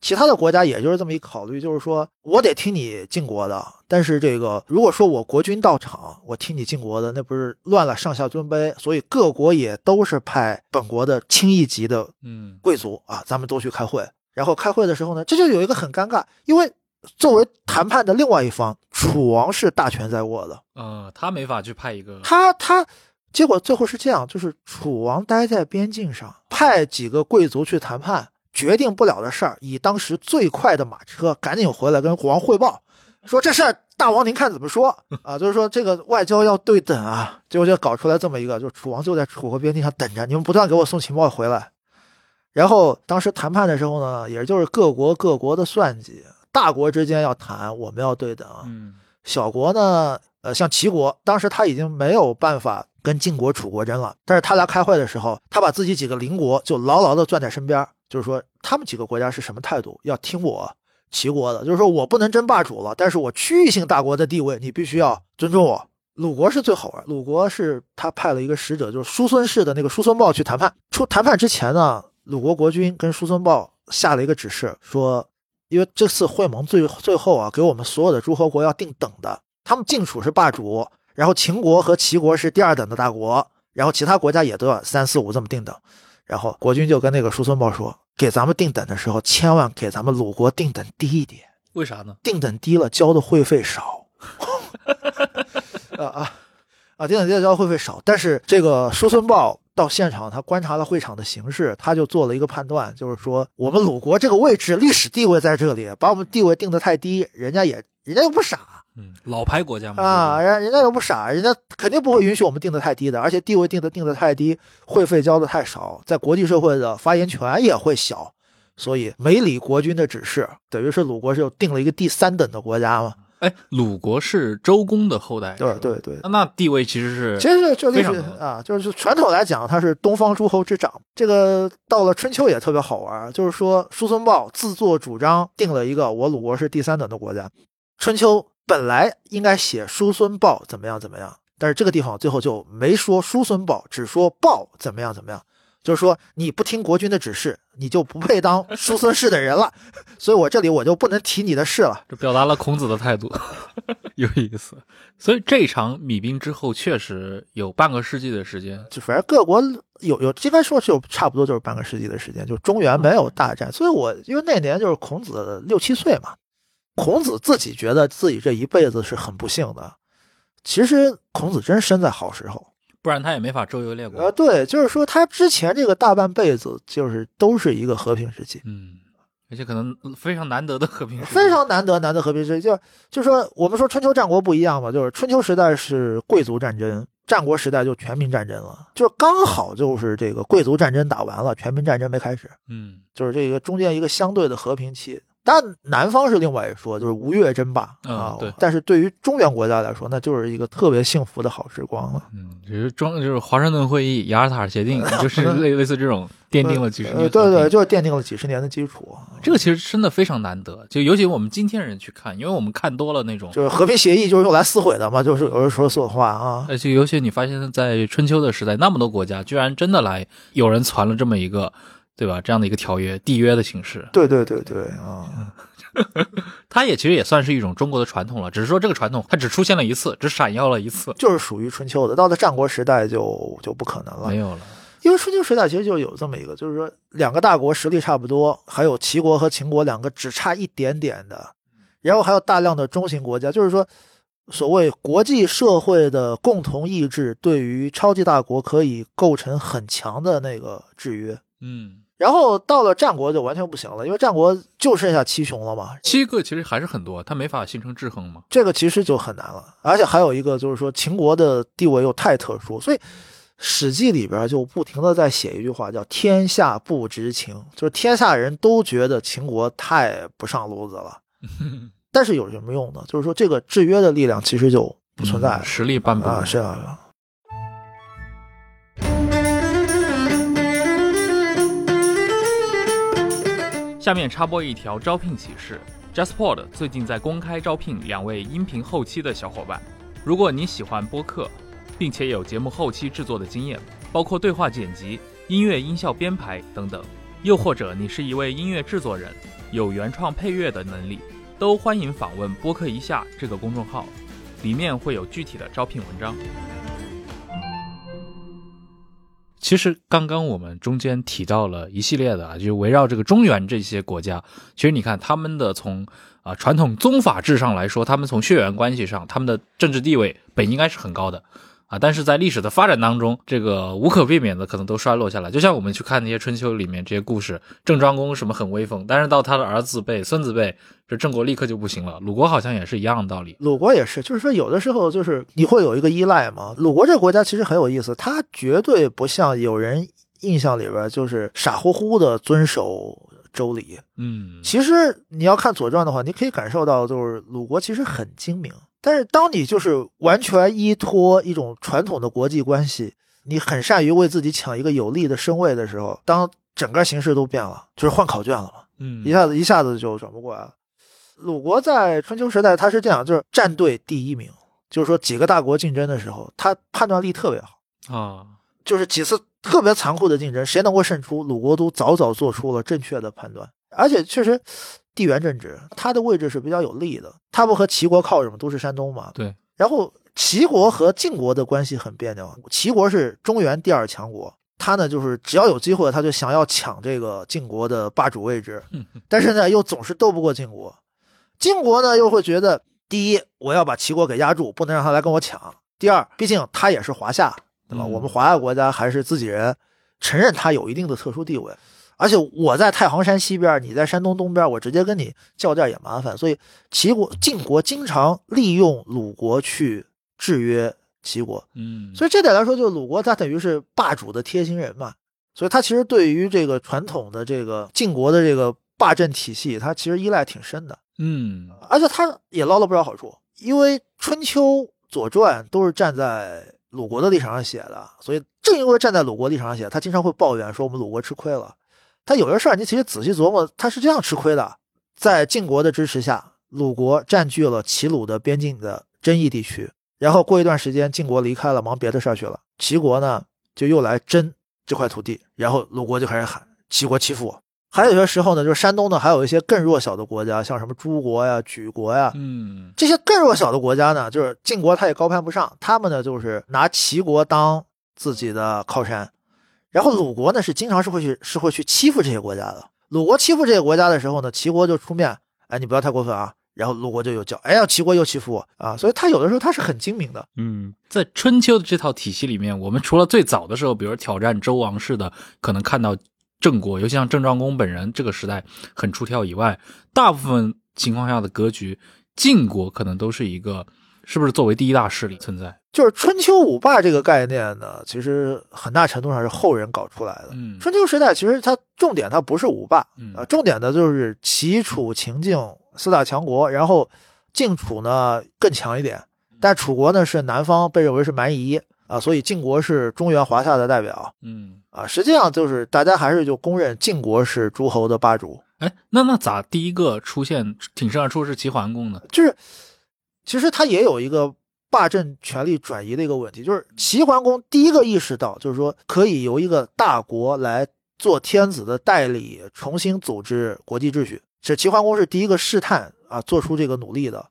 其他的国家也就是这么一考虑，就是说我得听你晋国的，但是这个如果说我国君到场，我听你晋国的，那不是乱了上下尊卑？所以各国也都是派本国的轻一级的嗯贵族啊，咱们都去开会。然后开会的时候呢，这就有一个很尴尬，因为作为谈判的另外一方，楚王是大权在握的嗯，他没法去派一个他他，结果最后是这样，就是楚王待在边境上，派几个贵族去谈判。决定不了的事儿，以当时最快的马车赶紧回来跟国王汇报，说这事儿大王您看怎么说 啊？就是说这个外交要对等啊，结果就搞出来这么一个，就楚王就在楚国边境上等着，你们不断给我送情报回来。然后当时谈判的时候呢，也就是各国各国的算计，大国之间要谈，我们要对等，嗯小国呢，呃，像齐国，当时他已经没有办法跟晋国、楚国争了，但是他来开会的时候，他把自己几个邻国就牢牢地攥在身边，就是说他们几个国家是什么态度，要听我齐国的，就是说我不能争霸主了，但是我区域性大国的地位，你必须要尊重我。鲁国是最好玩，鲁国是他派了一个使者，就是叔孙氏的那个叔孙豹去谈判。出谈判之前呢，鲁国国君跟叔孙豹下了一个指示，说因为这次会盟最最后啊，给我们所有的诸侯国要定等的，他们晋楚是霸主，然后秦国和齐国是第二等的大国，然后其他国家也都要三四五这么定等。然后国君就跟那个叔孙豹说，给咱们定等的时候，千万给咱们鲁国定等低一点，为啥呢？定等低了交的会费少。啊啊啊！定等低了交的会费少，但是这个叔孙豹到现场，他观察了会场的形势，他就做了一个判断，就是说我们鲁国这个位置历史地位在这里，把我们地位定得太低，人家也人家又不傻嗯，老牌国家嘛啊，人人家又不傻，人家肯定不会允许我们定的太低的，而且地位定的定的太低，会费交的太少，在国际社会的发言权也会小，所以没理国君的指示，等于是鲁国是又定了一个第三等的国家嘛。哎，鲁国是周公的后代，对对对，那地位其实是其实这历史啊，就是传统来讲，他是东方诸侯之长。这个到了春秋也特别好玩，就是说叔孙豹自作主张定了一个我鲁国是第三等的国家。春秋本来应该写叔孙豹怎么样怎么样，但是这个地方最后就没说叔孙豹，只说豹怎么样怎么样。就是说你不听国君的指示，你就不配当叔孙氏的人了，所以我这里我就不能提你的事了。这表达了孔子的态度，有意思。所以这场米兵之后，确实有半个世纪的时间。就反正各国有有，应该说是有差不多就是半个世纪的时间，就中原没有大战。所以我因为那年就是孔子六七岁嘛，孔子自己觉得自己这一辈子是很不幸的。其实孔子真身在好时候，不然他也没法周游列国。呃，对，就是说他之前这个大半辈子就是都是一个和平时期，嗯，而且可能非常难得的和平时期，非常难得难得和平时期。就就说我们说春秋战国不一样嘛，就是春秋时代是贵族战争，战国时代就全民战争了，就是刚好就是这个贵族战争打完了，全民战争没开始，嗯就是这个中间一个相对的和平期。但南方是另外一说，就是吴越争霸嗯啊。对但是对于中原国家来说，那就是一个特别幸福的好时光了。嗯，其实中就是华盛顿会议、雅尔塔尔协定，就是类类似这种奠定了几十年呃，和平。对对，就是奠定了几十年的基础。这个其实真的非常难得，就尤其我们今天人去看，因为我们看多了那种，就是和平协议就是用来撕毁的嘛，就是有人说错话啊。而且尤其你发现，在春秋的时代，那么多国家居然真的来有人传了这么一个，对吧？这样的一个条约、缔约的形式，对对对对啊，它也其实也算是一种中国的传统了，只是说这个传统它只出现了一次，只闪耀了一次，就是属于春秋的。到了战国时代就就不可能了没，有了。因为春秋时代其实就有这么一个，就是说两个大国实力差不多，还有齐国和秦国两个只差一点点的，然后还有大量的中型国家，就是说。所谓国际社会的共同意志，对于超级大国可以构成很强的那个制约。嗯，然后到了战国就完全不行了，因为战国就剩下七雄了嘛，七个其实还是很多，它没法形成制衡嘛。这个其实就很难了。而且还有一个就是说，秦国的地位又太特殊，所以《史记》里边就不停的在写一句话，叫“天下不知秦”，就是天下人都觉得秦国太不上路子了。但是有什么用呢？就是说，这个制约的力量其实就不存在实力办不啊，了。是啊。下面插播一条招聘启事：JustPod 最近在公开招聘两位音频后期的小伙伴。如果你喜欢播客，并且有节目后期制作的经验，包括对话剪辑、音乐音效编排等等，又或者你是一位音乐制作人，有原创配乐的能力，都欢迎访问播客一下这个公众号，里面会有具体的招聘文章。其实刚刚我们中间提到了一系列的啊，就围绕这个中原这些国家，其实你看他们的从啊传统宗法制上来说，他们从血缘关系上，他们的政治地位本应该是很高的。啊，但是在历史的发展当中，这个无可避免的可能都衰落下来。就像我们去看那些春秋里面这些故事，郑庄公什么很威风，但是到他的儿子辈、孙子辈，这郑国立刻就不行了。鲁国好像也是一样的道理。鲁国也是，就是说有的时候就是你会有一个依赖嘛。鲁国这个国家其实很有意思，它绝对不像有人印象里边就是傻乎乎的遵守周礼。嗯，其实你要看《左传》的话，你可以感受到就是鲁国其实很精明。但是当你就是完全依托一种传统的国际关系，你很善于为自己抢一个有利的身位的时候，当整个形势都变了，就是换考卷了嘛，嗯，一下子一下子就转不过来了。鲁国在春秋时代，他是这样，就是战队第一名，就是说几个大国竞争的时候，他判断力特别好啊，就是几次特别残酷的竞争，谁能够胜出，鲁国都早早做出了正确的判断，而且确实。地缘政治，他的位置是比较有利的。他不和齐国靠什么，都是山东嘛。对。然后齐国和晋国的关系很别扭。齐国是中原第二强国，他呢就是只要有机会，他就想要抢这个晋国的霸主位置。但是呢，又总是斗不过晋国。晋国呢又会觉得，第一，我要把齐国给压住，不能让他来跟我抢；第二，毕竟他也是华夏，对吧？我们华夏国家还是自己人，承认他有一定的特殊地位。而且我在太行山西边，你在山东东边，我直接跟你较劲也麻烦，所以齐国、晋国经常利用鲁国去制约齐国。嗯，所以这点来说，就鲁国他等于是霸主的贴心人嘛，所以他其实对于这个传统的这个晋国的这个霸政体系，他其实依赖挺深的。嗯，而且他也捞了不少好处，因为春秋、左传都是站在鲁国的立场上写的，所以正因为站在鲁国立场上写，他经常会抱怨说我们鲁国吃亏了。他有些事儿，你其实仔细琢磨，他是这样吃亏的。在晋国的支持下，鲁国占据了齐鲁的边境的争议地区，然后过一段时间，晋国离开了，忙别的事儿去了。齐国呢，就又来争这块土地，然后鲁国就开始喊齐国欺负我。还有些时候呢，就是山东呢，还有一些更弱小的国家，像什么诸国呀、莒国呀，嗯，这些更弱小的国家呢，就是晋国他也高攀不上，他们呢就是拿齐国当自己的靠山。然后鲁国呢是经常是会去是会去欺负这些国家的。鲁国欺负这些国家的时候呢，齐国就出面，哎，你不要太过分啊。然后鲁国就有叫，哎呀，齐国又欺负我啊。所以他有的时候他是很精明的。嗯，在春秋的这套体系里面，我们除了最早的时候，比如挑战周王室的，可能看到郑国，尤其像郑庄公本人这个时代很出挑以外，大部分情况下的格局，晋国可能都是一个。是不是作为第一大势力存在？就是春秋五霸这个概念呢，其实很大程度上是后人搞出来的。嗯，春秋时代其实它重点它不是五霸，啊，重点的就是齐楚秦晋四大强国，然后晋楚呢更强一点，但楚国呢是南方被认为是蛮夷啊，所以晋国是中原华夏的代表。嗯，啊，实际上就是大家还是就公认晋国是诸侯的霸主。哎，那那咋第一个出现挺身而出是齐桓公呢？就是。其实他也有一个霸政权力转移的一个问题，就是齐桓公第一个意识到，就是说可以由一个大国来做天子的代理，重新组织国际秩序。这齐桓公是第一个试探啊，做出这个努力的。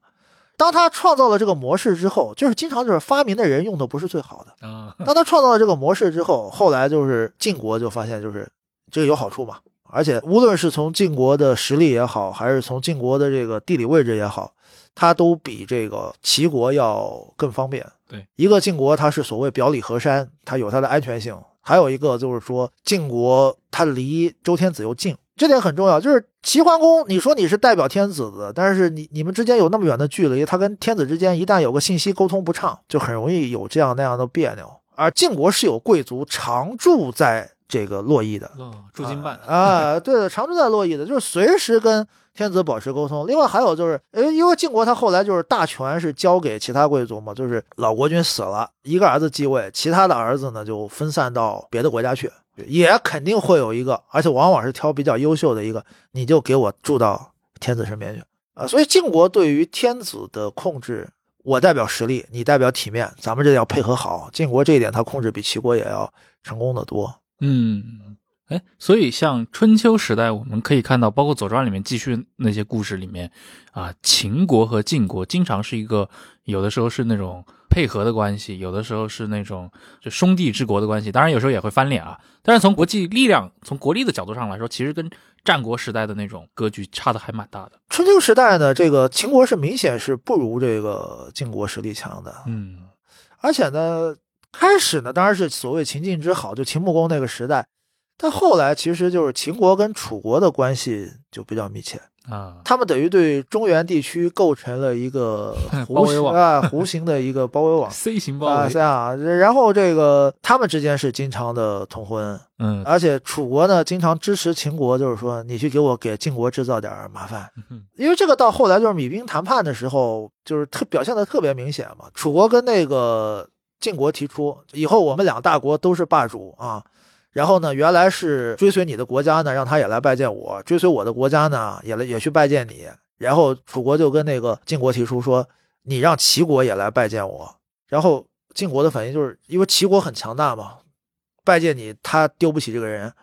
当他创造了这个模式之后，就是经常就是发明的人用的不是最好的啊。当他创造了这个模式之后，后来就是晋国就发现就是这个有好处嘛，而且无论是从晋国的实力也好，还是从晋国的这个地理位置也好。它都比这个齐国要更方便。对，一个晋国它是所谓表里河山，它有它的安全性；还有一个就是说晋国它离周天子又近，这点很重要。就是齐桓公，你说你是代表天子的，但是你你们之间有那么远的距离，他跟天子之间一旦有个信息沟通不畅，就很容易有这样那样的别扭。而晋国是有贵族常住在这个洛邑的，驻京办啊，对的，常驻在洛邑的，就是随时跟。天子保持沟通，另外还有就是，呃，因为晋国他后来就是大权是交给其他贵族嘛，就是老国君死了，一个儿子继位，其他的儿子呢就分散到别的国家去，也肯定会有一个，而且往往是挑比较优秀的一个，你就给我住到天子身边去啊。所以晋国对于天子的控制，我代表实力，你代表体面，咱们这要配合好。晋国这一点他控制比齐国也要成功的多，嗯。哎，所以像春秋时代，我们可以看到，包括《左传》里面继续那些故事里面，啊，秦国和晋国经常是一个，有的时候是那种配合的关系，有的时候是那种就兄弟之国的关系，当然有时候也会翻脸啊。但是从国际力量、从国力的角度上来说，其实跟战国时代的那种格局差的还蛮大的。春秋时代呢，这个秦国是明显是不如这个晋国实力强的，嗯，而且呢。开始呢，当然是所谓秦晋之好，就秦穆公那个时代。但后来其实就是秦国跟楚国的关系就比较密切，啊，他们等于对中原地区构成了一个 弧形啊弧形的一个包围网。C 型包啊，围。这，样啊。然后这个他们之间是经常的通婚，嗯，而且楚国呢经常支持秦国，就是说你去给我给晋国制造点麻烦，嗯因为这个到后来就是米兵谈判的时候，就是特表现的特别明显嘛。楚国跟那个晋国提出，以后我们两大国都是霸主啊。然后呢，原来是追随你的国家呢，让他也来拜见我；追随我的国家呢，也来也去拜见你。然后楚国就跟那个晋国提出说，你让齐国也来拜见我。然后晋国的反应就是因为齐国很强大嘛，拜见你他丢不起这个人。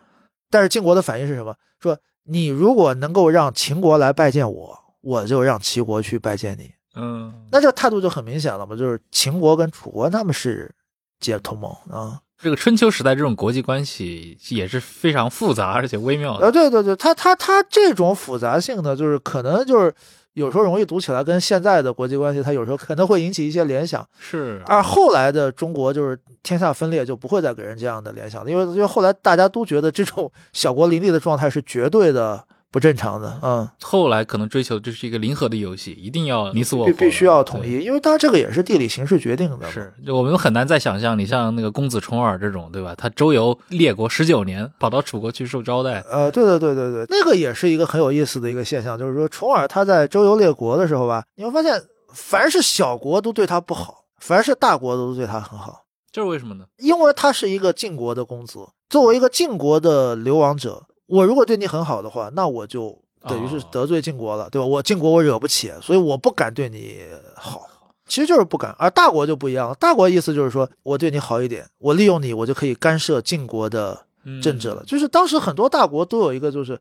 但是晋国的反应是什么？说你如果能够让秦国来拜见我，我就让齐国去拜见你。嗯，那这个态度就很明显了嘛，就是秦国跟楚国他们是结同盟啊。这个春秋时代这种国际关系也是非常复杂而且微妙的。呃，对对对，它它它这种复杂性呢，就是可能就是有时候容易读起来跟现在的国际关系，它有时候可能会引起一些联想。是，而后来的中国就是天下分裂，就不会再给人这样的联想了，因为因为后来大家都觉得这种小国林立的状态是绝对的不正常的，嗯，后来可能追求这是一个零和的游戏，一定要你死我活，必必须要统。一，因为当然这个也是地理形势决定的。是，就我们很难再想象，你像那个公子重耳这种，对吧？他周游列国十九年，跑到楚国去受招待，呃，对对对对对，那个也是一个很有意思的一个现象，就是说重耳他在周游列国的时候吧，你会发现凡是小国都对他不好，凡是大国都对他很好，这是为什么呢？因为他是一个晋国的公子，作为一个晋国的流亡者，我如果对你很好的话，那我就等于是哦得罪晋国了，对吧？我晋国我惹不起，所以我不敢对你好。其实就是不敢，而大国就不一样了。大国意思就是说我对你好一点，我利用你，我就可以干涉晋国的嗯政治了。就是当时很多大国都有一个，就是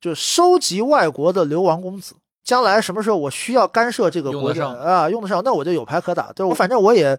就是收集外国的流亡公子，将来什么时候我需要干涉这个国家啊，用得上，那我就有牌可打。对，我反正我也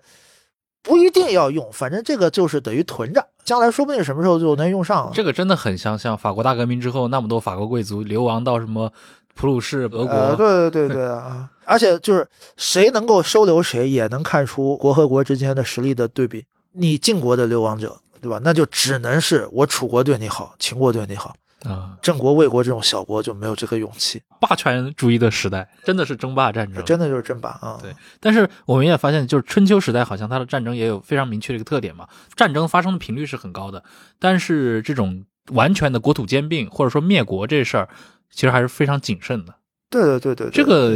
不一定要用，反正这个就是等于囤着，将来说不定什么时候就能用上了。这个真的很像像法国大革命之后那么多法国贵族流亡到什么普鲁士、俄国，呃，对对对对啊！而且就是谁能够收留谁，也能看出国和国之间的实力的对比。你晋国的流亡者，对吧？那就只能是我楚国对你好，秦国对你好，啊，郑国、魏国这种小国就没有这个勇气，霸权主义的时代真的是争霸战争。真的就是争霸啊！对但是我们也发现，就是春秋时代好像它的战争也有非常明确的一个特点嘛，战争发生的频率是很高的，但是这种完全的国土兼并或者说灭国这事儿，其实还是非常谨慎的。对对对对，对这个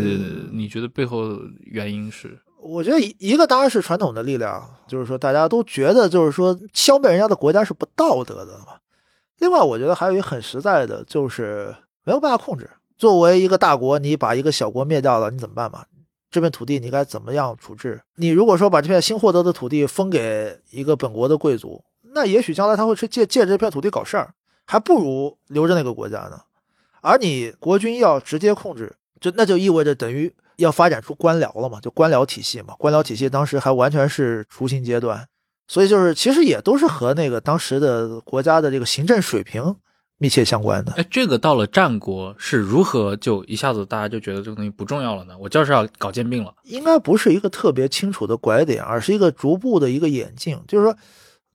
你觉得背后原因是？我觉得一一个当然是传统的力量，就是说大家都觉得就是说消灭人家的国家是不道德的嘛。另外，我觉得还有一个很实在的，就是没有办法控制。作为一个大国，你把一个小国灭掉了，你怎么办嘛？这片土地你该怎么样处置？你如果说把这片新获得的土地分给一个本国的贵族，那也许将来他会去借借这片土地搞事儿，还不如留着那个国家呢。而你国君要直接控制，就那就意味着等于要发展出官僚了嘛，就官僚体系嘛。官僚体系当时还完全是雏形阶段，所以就是其实也都是和那个当时的国家的这个行政水平密切相关的。哎，这个到了战国是如何就一下子大家就觉得这个东西不重要了呢？我就是要搞兼并了。应该不是一个特别清楚的拐点，而是一个逐步的一个演进。就是说，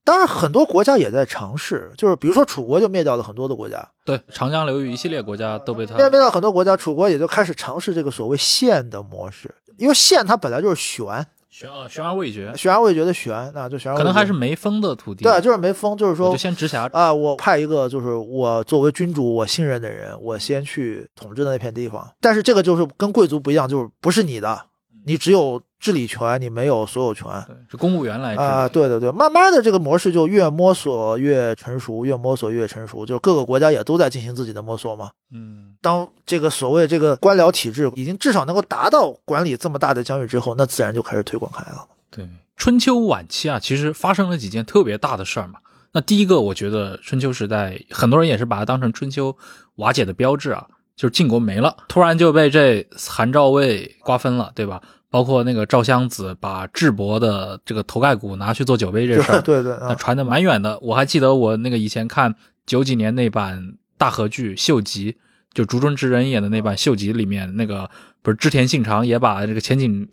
当然很多国家也在尝试，就是比如说楚国就灭掉了很多的国家，对，长江流域一系列国家都被他灭灭掉很多国家，楚国也就开始尝试这个所谓县的模式，因为县它本来就是悬，悬啊悬而未决，悬而未决的悬，那就悬而未决可能还是没封的土地。对，就是没封，就是说就先直辖。啊，我派一个就是我作为君主我信任的人，我先去统治的那片地方。但是这个就是跟贵族不一样，就是不是你的，你只有治理权，你没有所有权。对，是公务员来啊，对对对，慢慢的这个模式就越摸索越成熟，越摸索越成熟，就是各个国家也都在进行自己的摸索嘛。嗯，当这个所谓这个官僚体制已经至少能够达到管理这么大的疆域之后，那自然就开始推广开了。对。春秋晚期啊，其实发生了几件特别大的事儿嘛。那第一个，我觉得春秋时代很多人也是把它当成春秋瓦解的标志啊，就是晋国没了，突然就被这韩赵魏瓜分了，对吧？包括那个赵襄子把智伯的这个头盖骨拿去做酒杯这事儿，对对啊，那传的蛮远的。我还记得我那个以前看九几年那版大河剧《秀吉》，就竹中直人演的那版《秀吉》里面，那个不是织田信长也把这个前景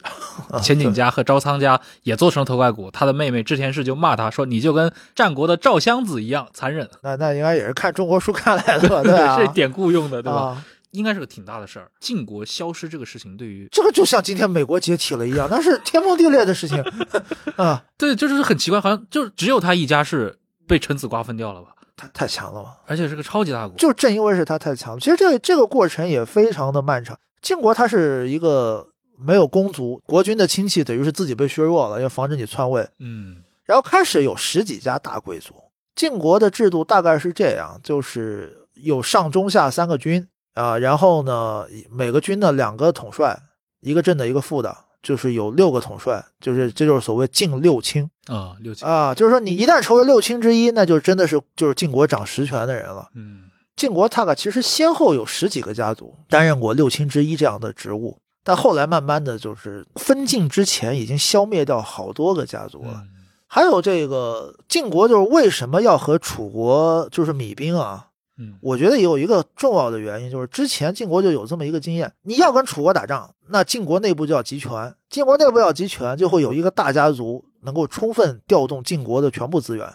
前景家和招仓家也做成了头盖骨，他的妹妹织田氏就骂他说：“你就跟战国的赵襄子一样残忍。那那应该也是看中国书看来的，对啊，是典故用的，对吧？啊应该是个挺大的事儿。晋国消失这个事情，对于这个就像今天美国解体了一样，那是天崩地裂的事情 啊，对，就是很奇怪，好像就只有他一家是被臣子瓜分掉了吧，他太强了吧。而且是个超级大国。就正因为是他太强，其实这个这个过程也非常的漫长。晋国它是一个没有公族，国君的亲戚等于是自己被削弱了，要防止你篡位。嗯然后开始有十几家大贵族。晋国的制度大概是这样，就是有上中下三个军啊、然后呢，每个军的两个统帅，一个正的，一个副的，就是有六个统帅，就是这就是所谓晋六卿啊，六卿啊，就是说你一旦成为六卿之一，那就真的是就是晋国掌实权的人了。嗯晋国大概其实先后有十几个家族担任过六卿之一这样的职务，但后来慢慢的就是分晋之前已经消灭掉好多个家族了。嗯还有这个晋国就是为什么要和楚国就是米兵啊？嗯。我觉得有一个重要的原因，就是之前晋国就有这么一个经验，你要跟楚国打仗，那晋国内部就要集权，晋国内部要集权，就会有一个大家族能够充分调动晋国的全部资源，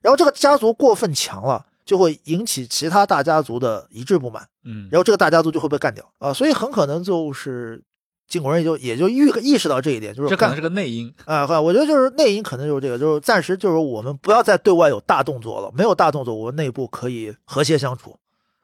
然后这个家族过分强了，就会引起其他大家族的一致不满，嗯，然后这个大家族就会被干掉。啊，所以很可能就是晋国人也就也就预意识到这一点，就是这可能是个内因。啊，嗨我觉得就是内因可能就是这个，就是暂时就是我们不要再对外有大动作了，没有大动作，我们内部可以和谐相处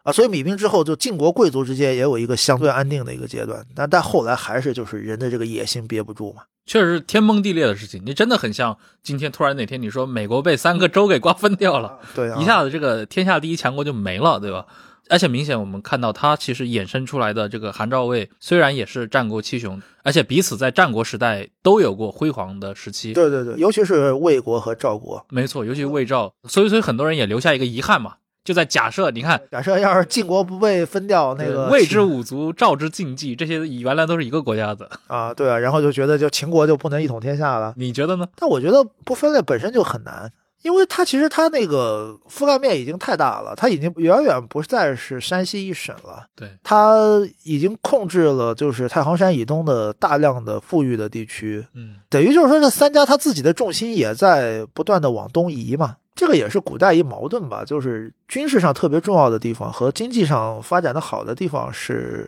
啊。所以米兵之后，就晋国贵族之间也有一个相对安定的一个阶段，但但后来还是就是人的这个野心憋不住嘛。确实是天崩地裂的事情，你真的很像今天突然哪天你说美国被三个州给瓜分掉了，对啊，一下子这个天下第一强国就没了，对吧？而且明显我们看到他其实衍生出来的这个韩赵魏，虽然也是战国七雄，而且彼此在战国时代都有过辉煌的时期。对对对，尤其是魏国和赵国。没错，尤其是魏赵，所以所以很多人也留下一个遗憾嘛，就在假设你看假设要是晋国不被分掉，那个魏之五族、赵之晋冀，这些原来都是一个国家的，啊，对啊，然后就觉得就秦国就不能一统天下了。你觉得呢？但我觉得不分裂本身就很难，因为它其实它那个覆盖面已经太大了，它已经远远不再是山西一省了，对，它已经控制了就是太行山以东的大量的富裕的地区，嗯等于就是说这三家它自己的重心也在不断的往东移嘛。这个也是古代一矛盾吧，就是军事上特别重要的地方和经济上发展的好的地方是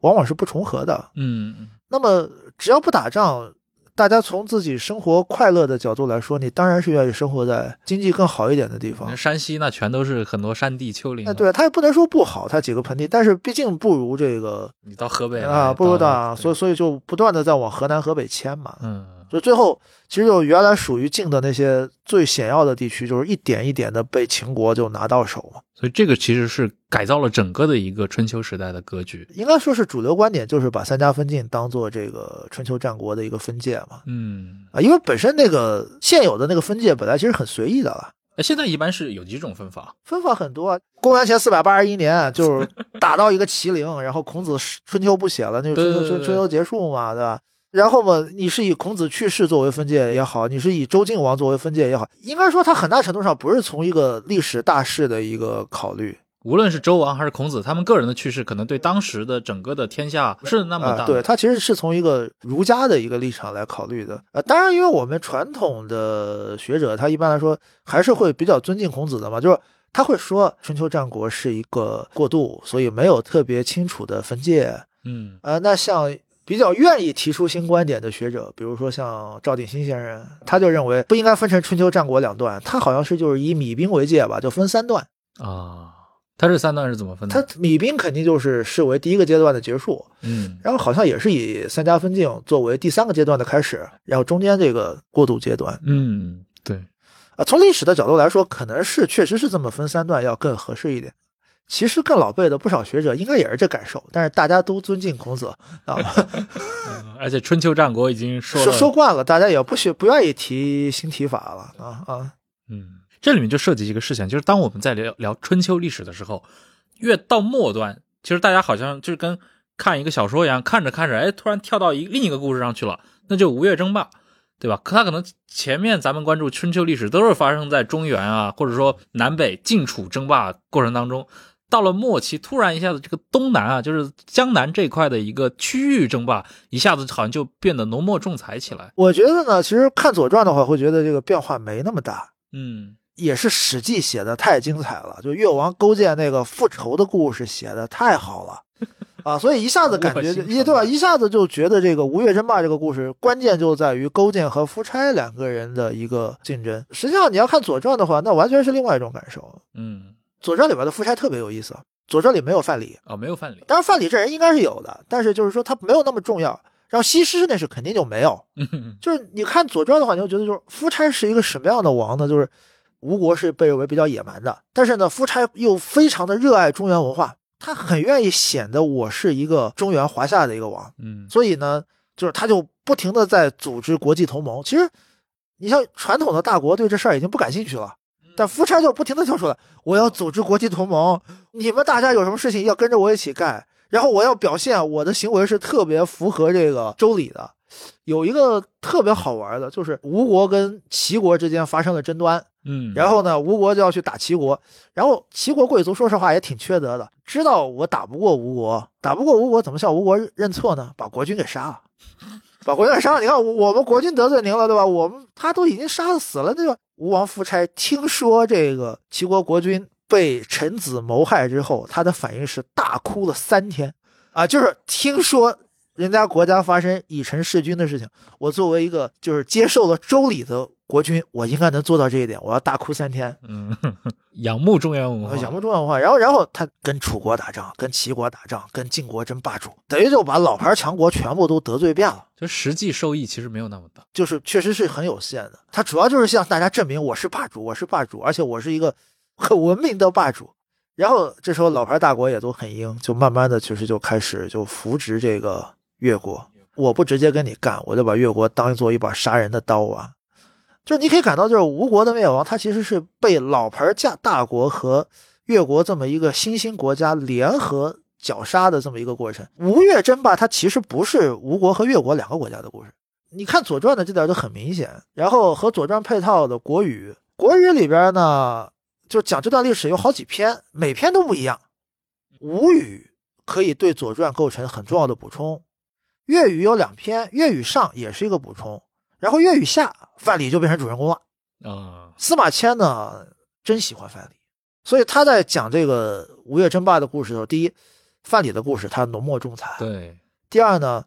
往往是不重合的。嗯嗯那么只要不打仗，大家从自己生活快乐的角度来说，你当然是愿意生活在经济更好一点的地方嗯，。山西那全都是很多山地丘陵啊，哎，对，它也不能说不好，它几个盆地，但是毕竟不如这个你到河北啊，不如到，所以所以就不断的在往河南、河北迁嘛。嗯所以最后，其实就原来属于晋的那些最险要的地区，就是一点一点的被秦国就拿到手嘛。所以这个其实是改造了整个的一个春秋时代的格局。应该说是主流观点，就是把三家分晋当做这个春秋战国的一个分界嘛。嗯，啊，因为本身那个现有的那个分界本来其实很随意的了。哎现在一般是有几种分法？分法很多啊。公元前四百八十一年，就是打到一个麒麟，然后孔子春秋不写了，那就春秋春秋结束嘛，对吧？然后嘛，你是以孔子去世作为分界也好，你是以周敬王作为分界也好，应该说它很大程度上不是从一个历史大势的一个考虑无论是周王还是孔子，他们个人的去世可能对当时的整个的天下不是那么啊、大的。对，他其实是从一个儒家的一个立场来考虑的。呃，当然，因为我们传统的学者，他一般来说还是会比较尊敬孔子的嘛，就是他会说春秋战国是一个过渡，所以没有特别清楚的分界。嗯呃，那像比较愿意提出新观点的学者，比如说像赵鼎新先生，他就认为不应该分成春秋战国两段，他好像是就是以米兵为界吧，就分三段。啊，他这三段是怎么分他的？弭兵肯定就是视为第一个阶段的结束，嗯然后好像也是以三家分晋作为第三个阶段的开始，然后中间这个过渡阶段嗯，对，啊，从历史的角度来说，可能是确实是这么分三段要更合适一点。其实更老辈的不少学者应该也是这感受，但是大家都尊敬孔子啊，嗯而且春秋战国已经说说，说惯了，大家也不学不愿意提新提法了啊啊，嗯，这里面就涉及一个事情，就是当我们在聊聊春秋历史的时候，越到末端，其实大家好像就是跟看一个小说一样，看着看着，哎，突然跳到一另一个故事上去了，那就吴越争霸，对吧？可他可能前面咱们关注春秋历史都是发生在中原啊，或者说南北晋楚争霸过程当中，到了末期，突然一下子这个东南啊，就是江南这块的一个区域争霸，一下子好像就变得浓墨重彩起来。我觉得呢，其实看《左传》的话，会觉得这个变化没那么大。嗯也是《史记》写的太精彩了，就越王勾践那个复仇的故事写的太好了 啊，所以一下子感觉就卧薪尝一对吧，一下子就觉得这个吴越争霸这个故事关键就在于勾践和夫差两个人的一个竞争。实际上你要看《左传》的话，那完全是另外一种感受。嗯，《左传》里边的夫差特别有意思，《左传》里没有范蠡，哦，没有范蠡。当然范蠡这人应该是有的，但是就是说他没有那么重要。然后西施那是肯定就没有，嗯就是你看《左传》的话，你就觉得就是夫差是一个什么样的王呢？就是吴国是被认为比较野蛮的，但是呢，夫差又非常的热爱中原文化，他很愿意显得我是一个中原华夏的一个王，嗯所以呢，就是他就不停的在组织国际同盟。其实，你像传统的大国对这事儿已经不感兴趣了，但夫差就不停的跳出来，我要组织国际同盟，你们大家有什么事情要跟着我一起干，然后我要表现我的行为是特别符合这个周礼的。有一个特别好玩的，就是吴国跟齐国之间发生了争端，嗯，然后呢，吴国就要去打齐国，然后齐国贵族说实话也挺缺德的，知道我打不过吴国，打不过吴国怎么向吴国认错呢？把国君给杀了，把国君杀了。你看我们国君得罪您了，对吧？我们他都已经杀死了，对吧？吴王夫差听说这个齐国国君被臣子谋害之后，他的反应是大哭了三天，啊，就是听说人家国家发生以臣弑君的事情，我作为一个就是接受了周礼的国君，我应该能做到这一点，我要大哭三天。嗯，仰慕中原文化，呃仰慕中原文化，然后然后他跟楚国打仗，跟齐国打仗，跟晋国争霸主，等于就把老牌强国全部都得罪遍了。就实际受益其实没有那么大。就是确实是很有限的，他主要就是向大家证明我是霸主，我是霸主，而且我是一个很文明的霸主。然后这时候老牌大国也都很硬，就慢慢的其实就开始就扶植这个越国。我不直接跟你干，我就把越国当做一把杀人的刀啊。就是你可以感到，就是吴国的灭亡，它其实是被老牌架大国和越国这么一个新兴国家联合绞杀的这么一个过程。吴越争霸，它其实不是吴国和越国两个国家的故事。你看《左传》的这点就很明显，然后和《左传》配套的《国语》，《国语》里边呢，就讲这段历史有好几篇，每篇都不一样。吴语可以对《左传》构成很重要的补充，粤语有两篇，粤语上也是一个补充，然后粤语下范蠡就变成主人公了。啊，司马迁呢，真喜欢范蠡，所以他在讲这个吴越争霸的故事的时候，第一，范蠡的故事他浓墨重彩；对，第二呢，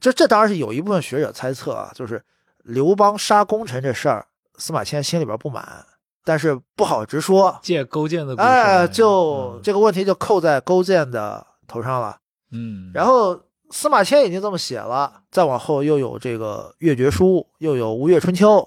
这这当然是有一部分学者猜测啊，就是刘邦杀功臣这事儿，司马迁心里边不满，但是不好直说。借勾践的故事哎，就嗯这个问题就扣在勾践的头上了。嗯，然后司马迁已经这么写了，再往后又有这个《越绝书》，又有《吴越春秋》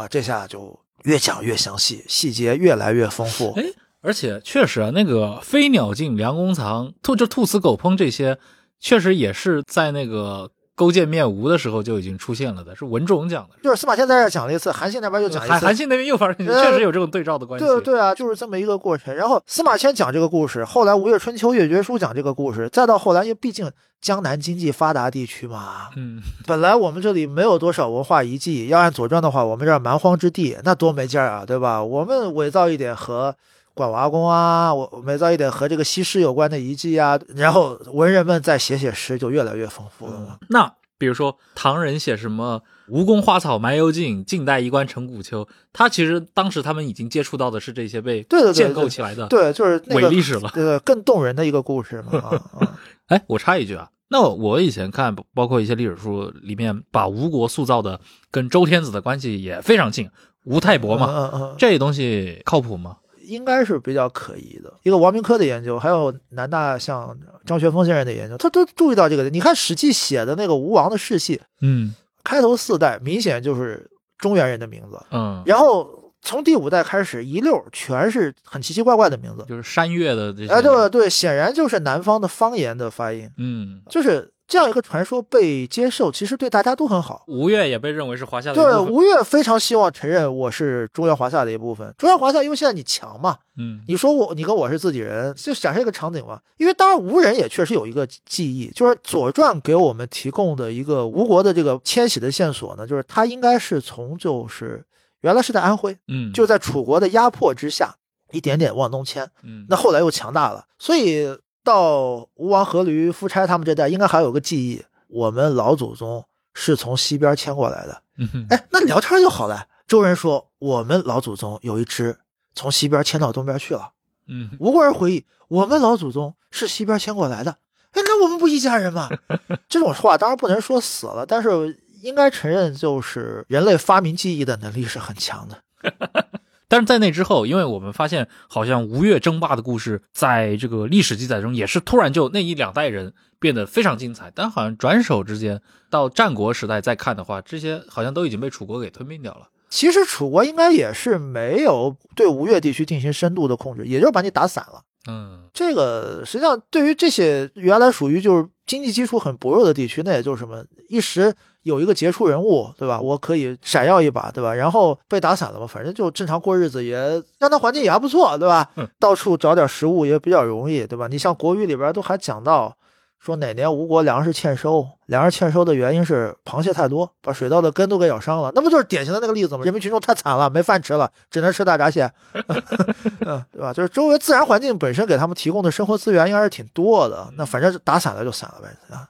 啊，这下就越讲越详细，细节越来越丰富。哎而且确实啊，那个飞鸟尽，良弓藏，兔就兔死狗烹这些，确实也是在那个勾践灭吴的时候就已经出现了的，是文种讲的。就是司马迁在这讲了一次，韩信那边又讲一次，韩韩信那边又发生，呃确实有这种对照的关系。对对啊，就是这么一个过程。然后司马迁讲这个故事，后来《吴越春秋》《越绝书》讲这个故事，再到后来，因为毕竟江南经济发达地区嘛，嗯，本来我们这里没有多少文化遗迹，要按《左传》的话，我们这儿蛮荒之地，那多没劲儿啊，对吧？我们伪造一点和管娃宫啊，我伪造一点和这个西施有关的遗迹啊，然后文人们再写写诗，就越来越丰富了嘛。那比如说唐人写什么“吴宫花草埋幽径，晋代衣冠成古丘”，他其实当时他们已经接触到的是这些被建构起来的对，就是伪历史了。对对，更动人的一个故事嘛。哎，我插一句啊，那我以前看包括一些历史书里面，把吴国塑造的跟周天子的关系也非常近，吴太伯嘛，这东西靠谱吗？应该是比较可疑的。一个王明科的研究，还有南大像张学峰先生的研究，他都注意到这个。你看《史记》写的那个吴王的世系，嗯开头四代明显就是中原人的名字，嗯，然后从第五代开始一溜全是很奇奇怪怪的名字。就是山岳的这些，哎，对对，显然就是南方的方言的发音，嗯，就是这样一个传说被接受，其实对大家都很好。吴越也被认为是华夏的一对，部分。吴越非常希望承认我是中原华夏的一部分。中原华夏，因为现在你强嘛，嗯你说我，你跟我是自己人，就展示一个场景嘛。因为当然吴人也确实有一个记忆，就是《左传》给我们提供的一个吴国的这个迁徙的线索呢，就是他应该是从就是原来是在安徽，嗯，就在楚国的压迫之下，一点点往东迁。嗯，那后来又强大了，所以到吴王阖闾、夫差他们这代，应该还有个记忆，我们老祖宗是从西边迁过来的。嗯哼，哎，那聊天就好了。周人说，我们老祖宗有一支从西边迁到东边去了。嗯，吴国人回忆，我们老祖宗是西边迁过来的。哎，那我们不一家人吗？这种话当然不能说死了，但是应该承认，就是人类发明记忆的能力是很强的。但是在那之后，因为我们发现，好像吴越争霸的故事，在这个历史记载中也是突然就那一两代人变得非常精彩，但好像转手之间到战国时代再看的话，这些好像都已经被楚国给吞并掉了。其实楚国应该也是没有对吴越地区进行深度的控制，也就是把你打散了。嗯，这个实际上对于这些原来属于就是经济基础很薄弱的地区，那也就是什么一时有一个杰出人物，对吧？我可以闪耀一把，对吧？然后被打散了嘛，反正就正常过日子，也让他环境也还不错，对吧？到处找点食物也比较容易，对吧？你像国语里边都还讲到。说哪年吴国粮食欠收？粮食欠收的原因是螃蟹太多，把水稻的根都给咬伤了。那不就是典型的那个例子吗？人民群众太惨了，没饭吃了，只能吃大闸蟹，嗯，对吧？就是周围自然环境本身给他们提供的生活资源应该是挺多的。那反正打散了就散了呗，啊。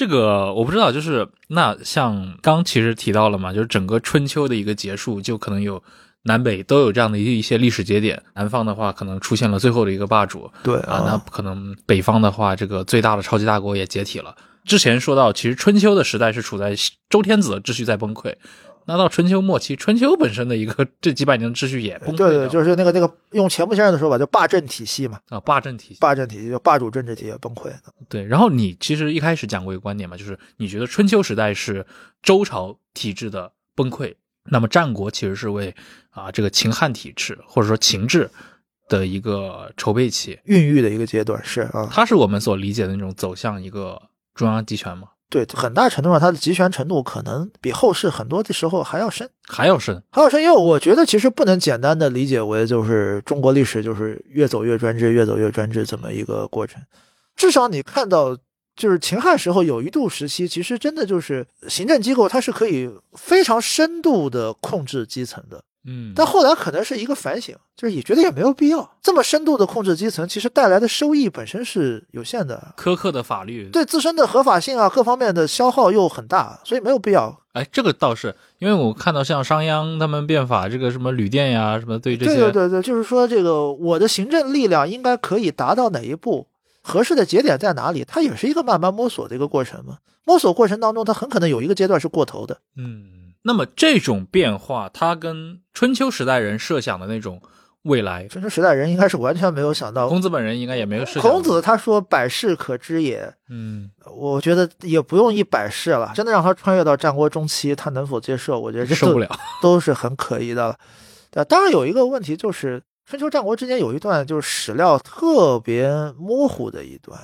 哎，这个我不知道，就是那像刚其实提到了嘛，就是整个春秋的一个结束，就可能有。南北都有这样的一一些历史节点，南方的话可能出现了最后的一个霸主，对啊，那可能北方的话，这个最大的超级大国也解体了。之前说到，其实春秋的时代是处在周天子的秩序在崩溃，那到春秋末期，春秋本身的一个这几百年的秩序也崩溃，对对，就是那个那个用钱穆先生的说法，叫霸政体系嘛，啊，霸政体系，霸政体系就霸主政治体系崩溃。对，然后你其实一开始讲过一个观点嘛，就是你觉得春秋时代是周朝体制的崩溃。那么战国其实是为啊这个秦汉体制或者说秦制的一个筹备期、孕育的一个阶段，是啊，它是我们所理解的那种走向一个中央集权吗？对，很大程度上它的集权程度可能比后世很多的时候还要深，还要深，还要深。因为我觉得其实不能简单的理解为就是中国历史就是越走越专制、越走越专制这么一个过程，至少你看到。就是秦汉时候有一度时期，其实真的就是行政机构它是可以非常深度的控制基层的，嗯，但后来可能是一个反省，就是也觉得也没有必要这么深度的控制基层，其实带来的收益本身是有限的，苛刻的法律对自身的合法性啊各方面的消耗又很大，所以没有必要。哎，这个倒是，因为我看到像商鞅他们变法，这个什么旅店呀什么对这些，对对对对，就是说这个我的行政力量应该可以达到哪一步。合适的节点在哪里？它也是一个慢慢摸索的一个过程嘛。摸索过程当中，它很可能有一个阶段是过头的。嗯，那么这种变化，它跟春秋时代人设想的那种未来，春秋时代人应该是完全没有想到。孔子本人应该也没有设想。孔子他说：“百世可知也。”嗯，我觉得也不用一百世了，真的让他穿越到战国中期，他能否接受？我觉得受不了，都是很可疑的了。当然有一个问题就是。春秋战国之间有一段就是史料特别模糊的一段，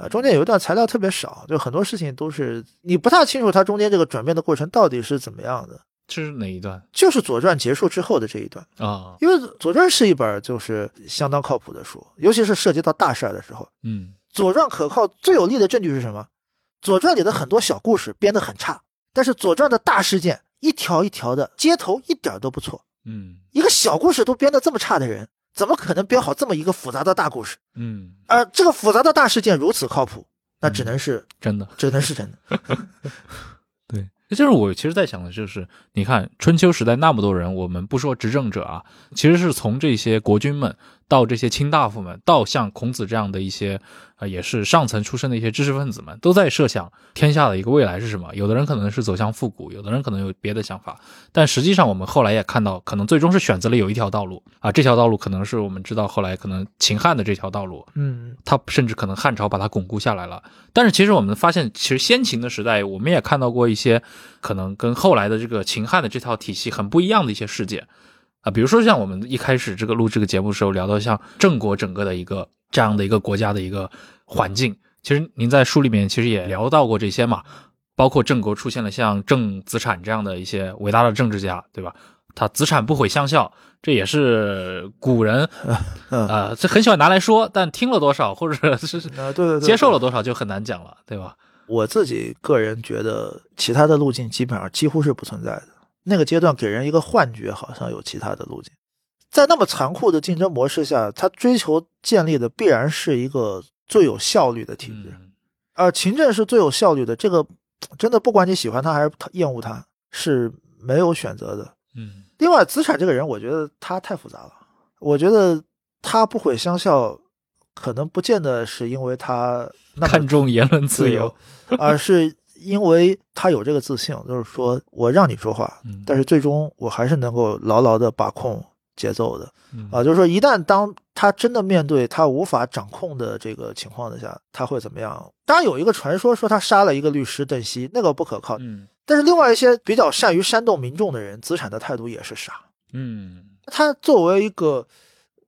啊，中间有一段材料特别少，就很多事情都是你不太清楚它中间这个转变的过程到底是怎么样的。这是哪一段？就是《左传》结束之后的这一段啊，因为《左传》是一本就是相当靠谱的书，尤其是涉及到大事儿的时候。嗯，《左传》可靠最有力的证据是什么？《左传》里的很多小故事编得很差，但是《左传》的大事件一条一条的接头一点都不错。嗯，一个小故事都编得这么差的人，怎么可能编好这么一个复杂的大故事？嗯，而这个复杂的大事件如此靠谱，那只能是真的，只能是真的。对，就是我其实在想的就是，你看春秋时代那么多人，我们不说执政者啊，其实是从这些国君们到这些卿大夫们，到像孔子这样的一些。啊，也是上层出身的一些知识分子们都在设想天下的一个未来是什么。有的人可能是走向复古，有的人可能有别的想法。但实际上，我们后来也看到，可能最终是选择了有一条道路啊。这条道路可能是我们知道后来可能秦汉的这条道路，嗯，他甚至可能汉朝把它巩固下来了。但是其实我们发现，其实先秦的时代，我们也看到过一些可能跟后来的这个秦汉的这套体系很不一样的一些事件啊。比如说像我们一开始这个录这个节目的时候聊到，像郑国整个的一个这样的一个国家的一个。环境，其实您在书里面其实也聊到过这些嘛，包括郑国出现了像郑子产这样的一些伟大的政治家，对吧？他子产不毁乡校，这也是古人啊，这很喜欢拿来说，但听了多少或者是对对，接受了多少就很难讲了，对吧？我自己个人觉得，其他的路径基本上几乎是不存在的。那个阶段给人一个幻觉，好像有其他的路径。在那么残酷的竞争模式下，他追求建立的必然是一个最有效率的体制。嗯而秦政是最有效率的，这个真的不管你喜欢他还是厌恶他，是没有选择的。嗯另外，资产这个人，我觉得他太复杂了。我觉得他不毁相校，可能不见得是因为他那看重言论自由，而是因为他有这个自信，就是说我让你说话，嗯但是最终我还是能够牢牢的把控节奏的嗯啊。就是说，一旦当他真的面对他无法掌控的这个情况的下，他会怎么样？当然有一个传说说他杀了一个律师邓熙，那个不可靠。嗯但是另外一些比较善于煽动民众的人，资产的态度也是傻。嗯他作为一个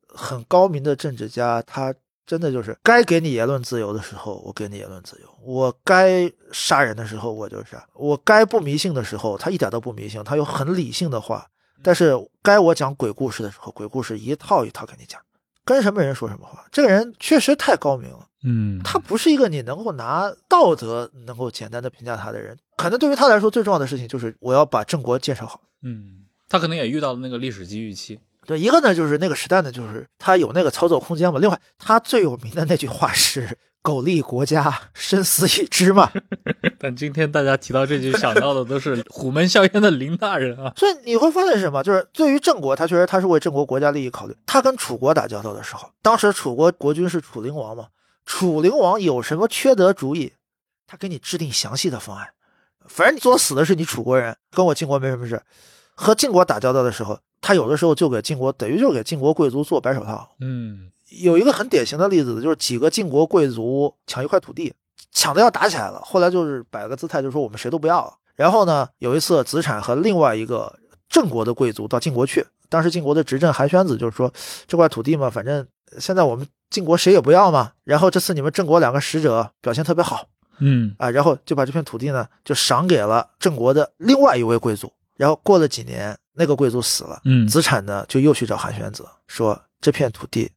很高明的政治家，他真的就是该给你言论自由的时候，我给你言论自由；我该杀人的时候，我就杀；我该不迷信的时候，他一点都不迷信，他有很理性的话。但是该我讲鬼故事的时候，鬼故事一套一套给你讲，跟什么人说什么话。这个人确实太高明了，嗯，他不是一个你能够拿道德能够简单的评价他的人。可能对于他来说，最重要的事情就是我要把郑国建设好。嗯，他可能也遇到了那个历史机遇期，对，一个呢就是那个时代呢，就是他有那个操作空间嘛。另外，他最有名的那句话是“苟利国家，生死以知”嘛。但今天大家提到这句，想到的都是 虎门销烟的林大人啊。所以你会发现是什么？就是对于郑国，他确实他是为郑国国家利益考虑。他跟楚国打交道的时候，当时楚国国君是楚灵王嘛，楚灵王有什么缺德主意，他给你制定详细的方案。反正你作死的是你楚国人，跟我晋国没什么事。和晋国打交道的时候，他有的时候就给晋国，等于就给晋国贵族做白手套。嗯有一个很典型的例子，就是几个晋国贵族抢一块土地，抢的要打起来了。后来就是摆了个姿态，就是说我们谁都不要了。然后呢，有一次子产和另外一个郑国的贵族到晋国去，当时晋国的执政韩宣子就是说这块土地嘛，反正现在我们晋国谁也不要嘛。然后这次你们郑国两个使者表现特别好嗯啊，然后就把这片土地呢就赏给了郑国的另外一位贵族。然后过了几年，那个贵族死了，嗯子产呢就又去找韩宣子说：“这片土地，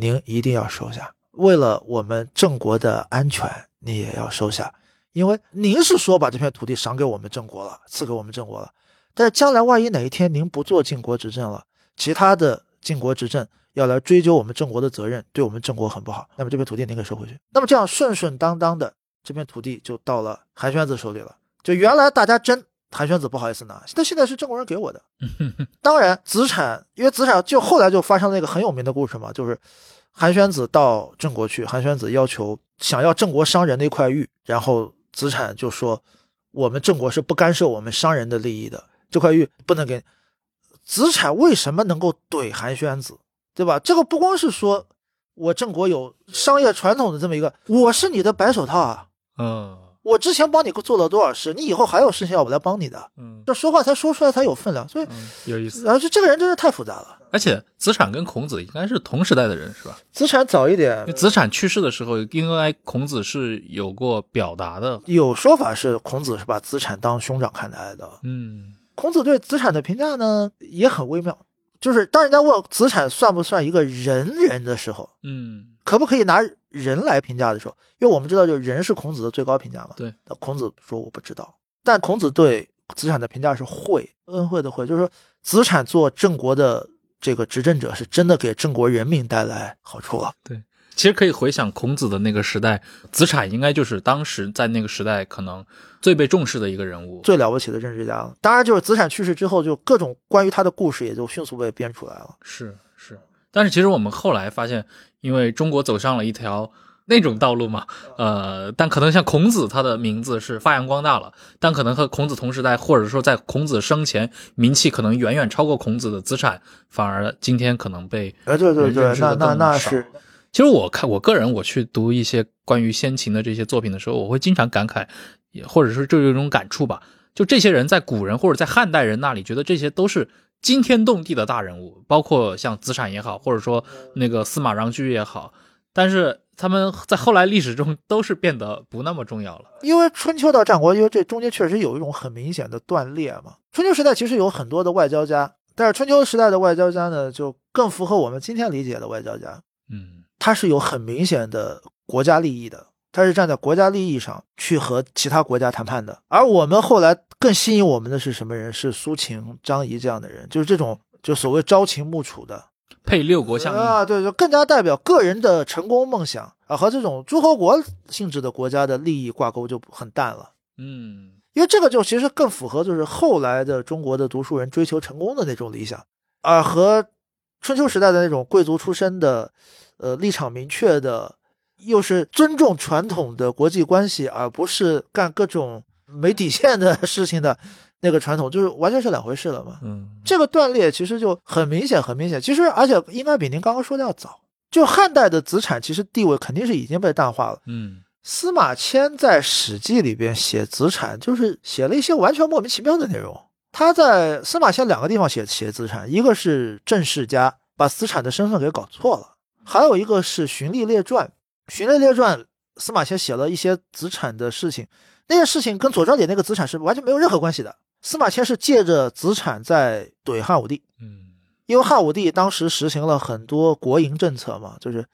您一定要收下，为了我们郑国的安全，你也要收下。因为您是说把这片土地赏给我们郑国了，赐给我们郑国了，但是将来万一哪一天您不做晋国执政了，其他的晋国执政要来追究我们郑国的责任，对我们郑国很不好。那么这片土地您给收回去。那么这样顺顺当当的，这片土地就到了韩宣子手里了。就原来大家争。”韩宣子不好意思拿，但现在是郑国人给我的。当然，子产因为子产就后来就发生了一个很有名的故事嘛，就是韩宣子到郑国去，韩宣子要求想要郑国商人的一块玉，然后子产就说我们郑国是不干涉我们商人的利益的，这块玉不能给。子产为什么能够怼韩宣子，对吧？这个不光是说我郑国有商业传统的这么一个，我是你的白手套啊。嗯我之前帮你做了多少事，你以后还有事情要我来帮你的，嗯这说话才说出来才有分量。所以，嗯，有意思。然后就这个人真是太复杂了。而且子产跟孔子应该是同时代的人，是吧？子产早一点，子产去世的时候，应该孔子是有过表达的。有说法是孔子是把子产当兄长看待的。嗯孔子对子产的评价呢也很微妙，就是当人家问子产算不算一个仁人的时候，嗯可不可以拿人来评价的时候，因为我们知道，就人是孔子的最高评价嘛。对，那孔子说我不知道，但孔子对子产的评价是惠，恩惠的惠，就是说子产做郑国的这个执政者，是真的给郑国人民带来好处了。对其实可以回想孔子的那个时代，子产应该就是当时在那个时代可能最被重视的一个人物。最了不起的政治家了。当然，就是子产去世之后，就各种关于他的故事也就迅速被编出来了。是是，但是其实我们后来发现，因为中国走上了一条那种道路嘛，呃，但可能像孔子他的名字是发扬光大了，但可能和孔子同时代，或者说在孔子生前名气可能远远超过孔子的资产，反而今天可能被哎，对对对，那那那是其实我看我个人我去读一些关于先秦的这些作品的时候，我会经常感慨，也或者是就有一种感触吧。就这些人在古人或者在汉代人那里，觉得这些都是惊天动地的大人物，包括像子产也好，或者说那个司马穰苴也好，但是他们在后来历史中都是变得不那么重要了。因为春秋到战国，因为这中间确实有一种很明显的断裂嘛。春秋时代其实有很多的外交家，但是春秋时代的外交家呢，就更符合我们今天理解的外交家，嗯他是有很明显的国家利益的，他是站在国家利益上去和其他国家谈判的。而我们后来更吸引我们的是什么人？是苏秦、张仪这样的人，就是这种就所谓朝秦暮楚的配六国相印，啊，对，就更加代表个人的成功梦想啊，和这种诸侯国性质的国家的利益挂钩就很淡了。嗯因为这个就其实更符合就是后来的中国的读书人追求成功的那种理想，啊，和春秋时代的那种贵族出身的，呃，立场明确的，又是尊重传统的国际关系，而不是干各种没底线的事情的那个传统，就是完全是两回事了嘛。嗯这个断裂其实就很明显，很明显。其实而且应该比您刚刚说的要早。就汉代的子产其实地位肯定是已经被淡化了。嗯司马迁在《史记》里边写子产，就是写了一些完全莫名其妙的内容。他在司马迁两个地方写写子产，一个是郑世家把子产的身份给搞错了，还有一个是《循吏列传》。《荀利列传》司马迁写了一些子产的事情，那些事情跟《左传》里那个子产是完全没有任何关系的。司马迁是借着子产在怼汉武帝，嗯因为汉武帝当时实行了很多国营政策嘛，就是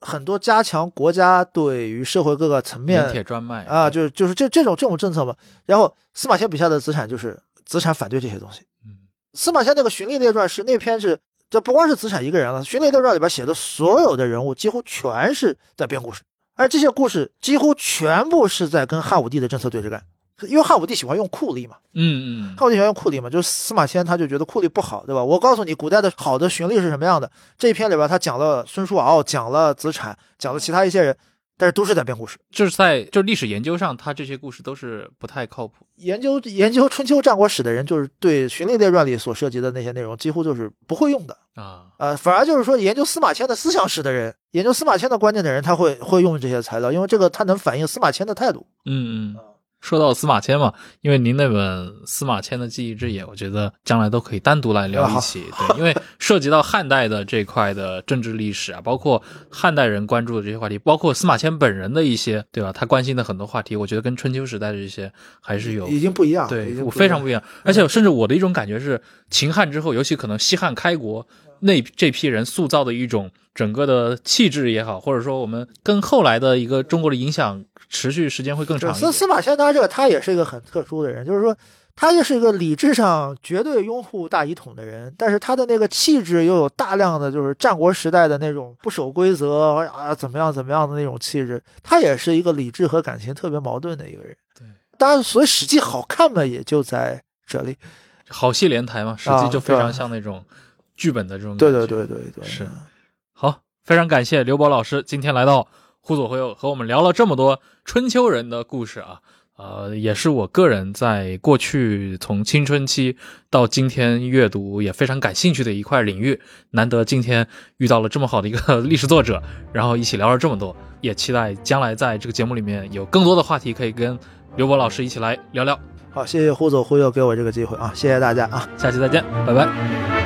很多加强国家对于社会各个层面铁专卖啊，就是就是这这种这种政策嘛。然后司马迁笔下的子产就是子产反对这些东西。嗯司马迁那个《荀利列传》是那篇是，这不光是子产一个人了，《荀利列传》里边写的所有的人物几乎全是在编故事，而这些故事几乎全部是在跟汉武帝的政策对着干，因为汉武帝喜欢用酷吏嘛。嗯嗯汉武帝喜欢用酷吏嘛，就是司马迁他就觉得酷吏不好，对吧？我告诉你，古代的好的荀吏是什么样的。这一篇里边他讲了孙叔敖，讲了子产，讲了其他一些人，但是都是在编故事。就是在就历史研究上，他这些故事都是不太靠谱。研究 研究春秋战国史的人，就是对《荀令列传》里所涉及的那些内容，几乎就是不会用的。啊，呃，反而就是说，研究司马迁的思想史的人，研究司马迁的观念的人，他会会用这些材料，因为这个他能反映司马迁的态度。嗯嗯。说到司马迁嘛，因为您那本《司马迁的记忆之野》，我觉得将来都可以单独来聊一起。对，因为涉及到汉代的这块的政治历史啊，包括汉代人关注的这些话题，包括司马迁本人的一些，对吧？他关心的很多话题，我觉得跟春秋时代的这些还是有已经不一样，对，非常不一样。而且甚至我的一种感觉是，秦汉之后，尤其可能西汉开国那这批人塑造的一种整个的气质也好，或者说我们跟后来的一个中国的影响持续时间会更长。司司马迁当然这个他也是一个很特殊的人，就是说他也是一个理智上绝对拥护大一统的人，但是他的那个气质又有大量的就是战国时代的那种不守规则啊怎么样怎么样的那种气质，他也是一个理智和感情特别矛盾的一个人。对，当然，所以《史记》好看嘛，也就在这里。好戏连台嘛，实际啊对就非常像那种剧本的这种对感觉。对对对对，是好，非常感谢刘博老师今天来到忽左忽右，和我们聊了这么多春秋人的故事啊。呃，也是我个人在过去从青春期到今天阅读也非常感兴趣的一块领域。难得今天遇到了这么好的一个 历史作者，然后一起聊了这么多，也期待将来在这个节目里面有更多的话题可以跟刘博老师一起来聊聊。好，谢谢忽左忽右给我这个机会啊，谢谢大家啊。下期再见，拜拜。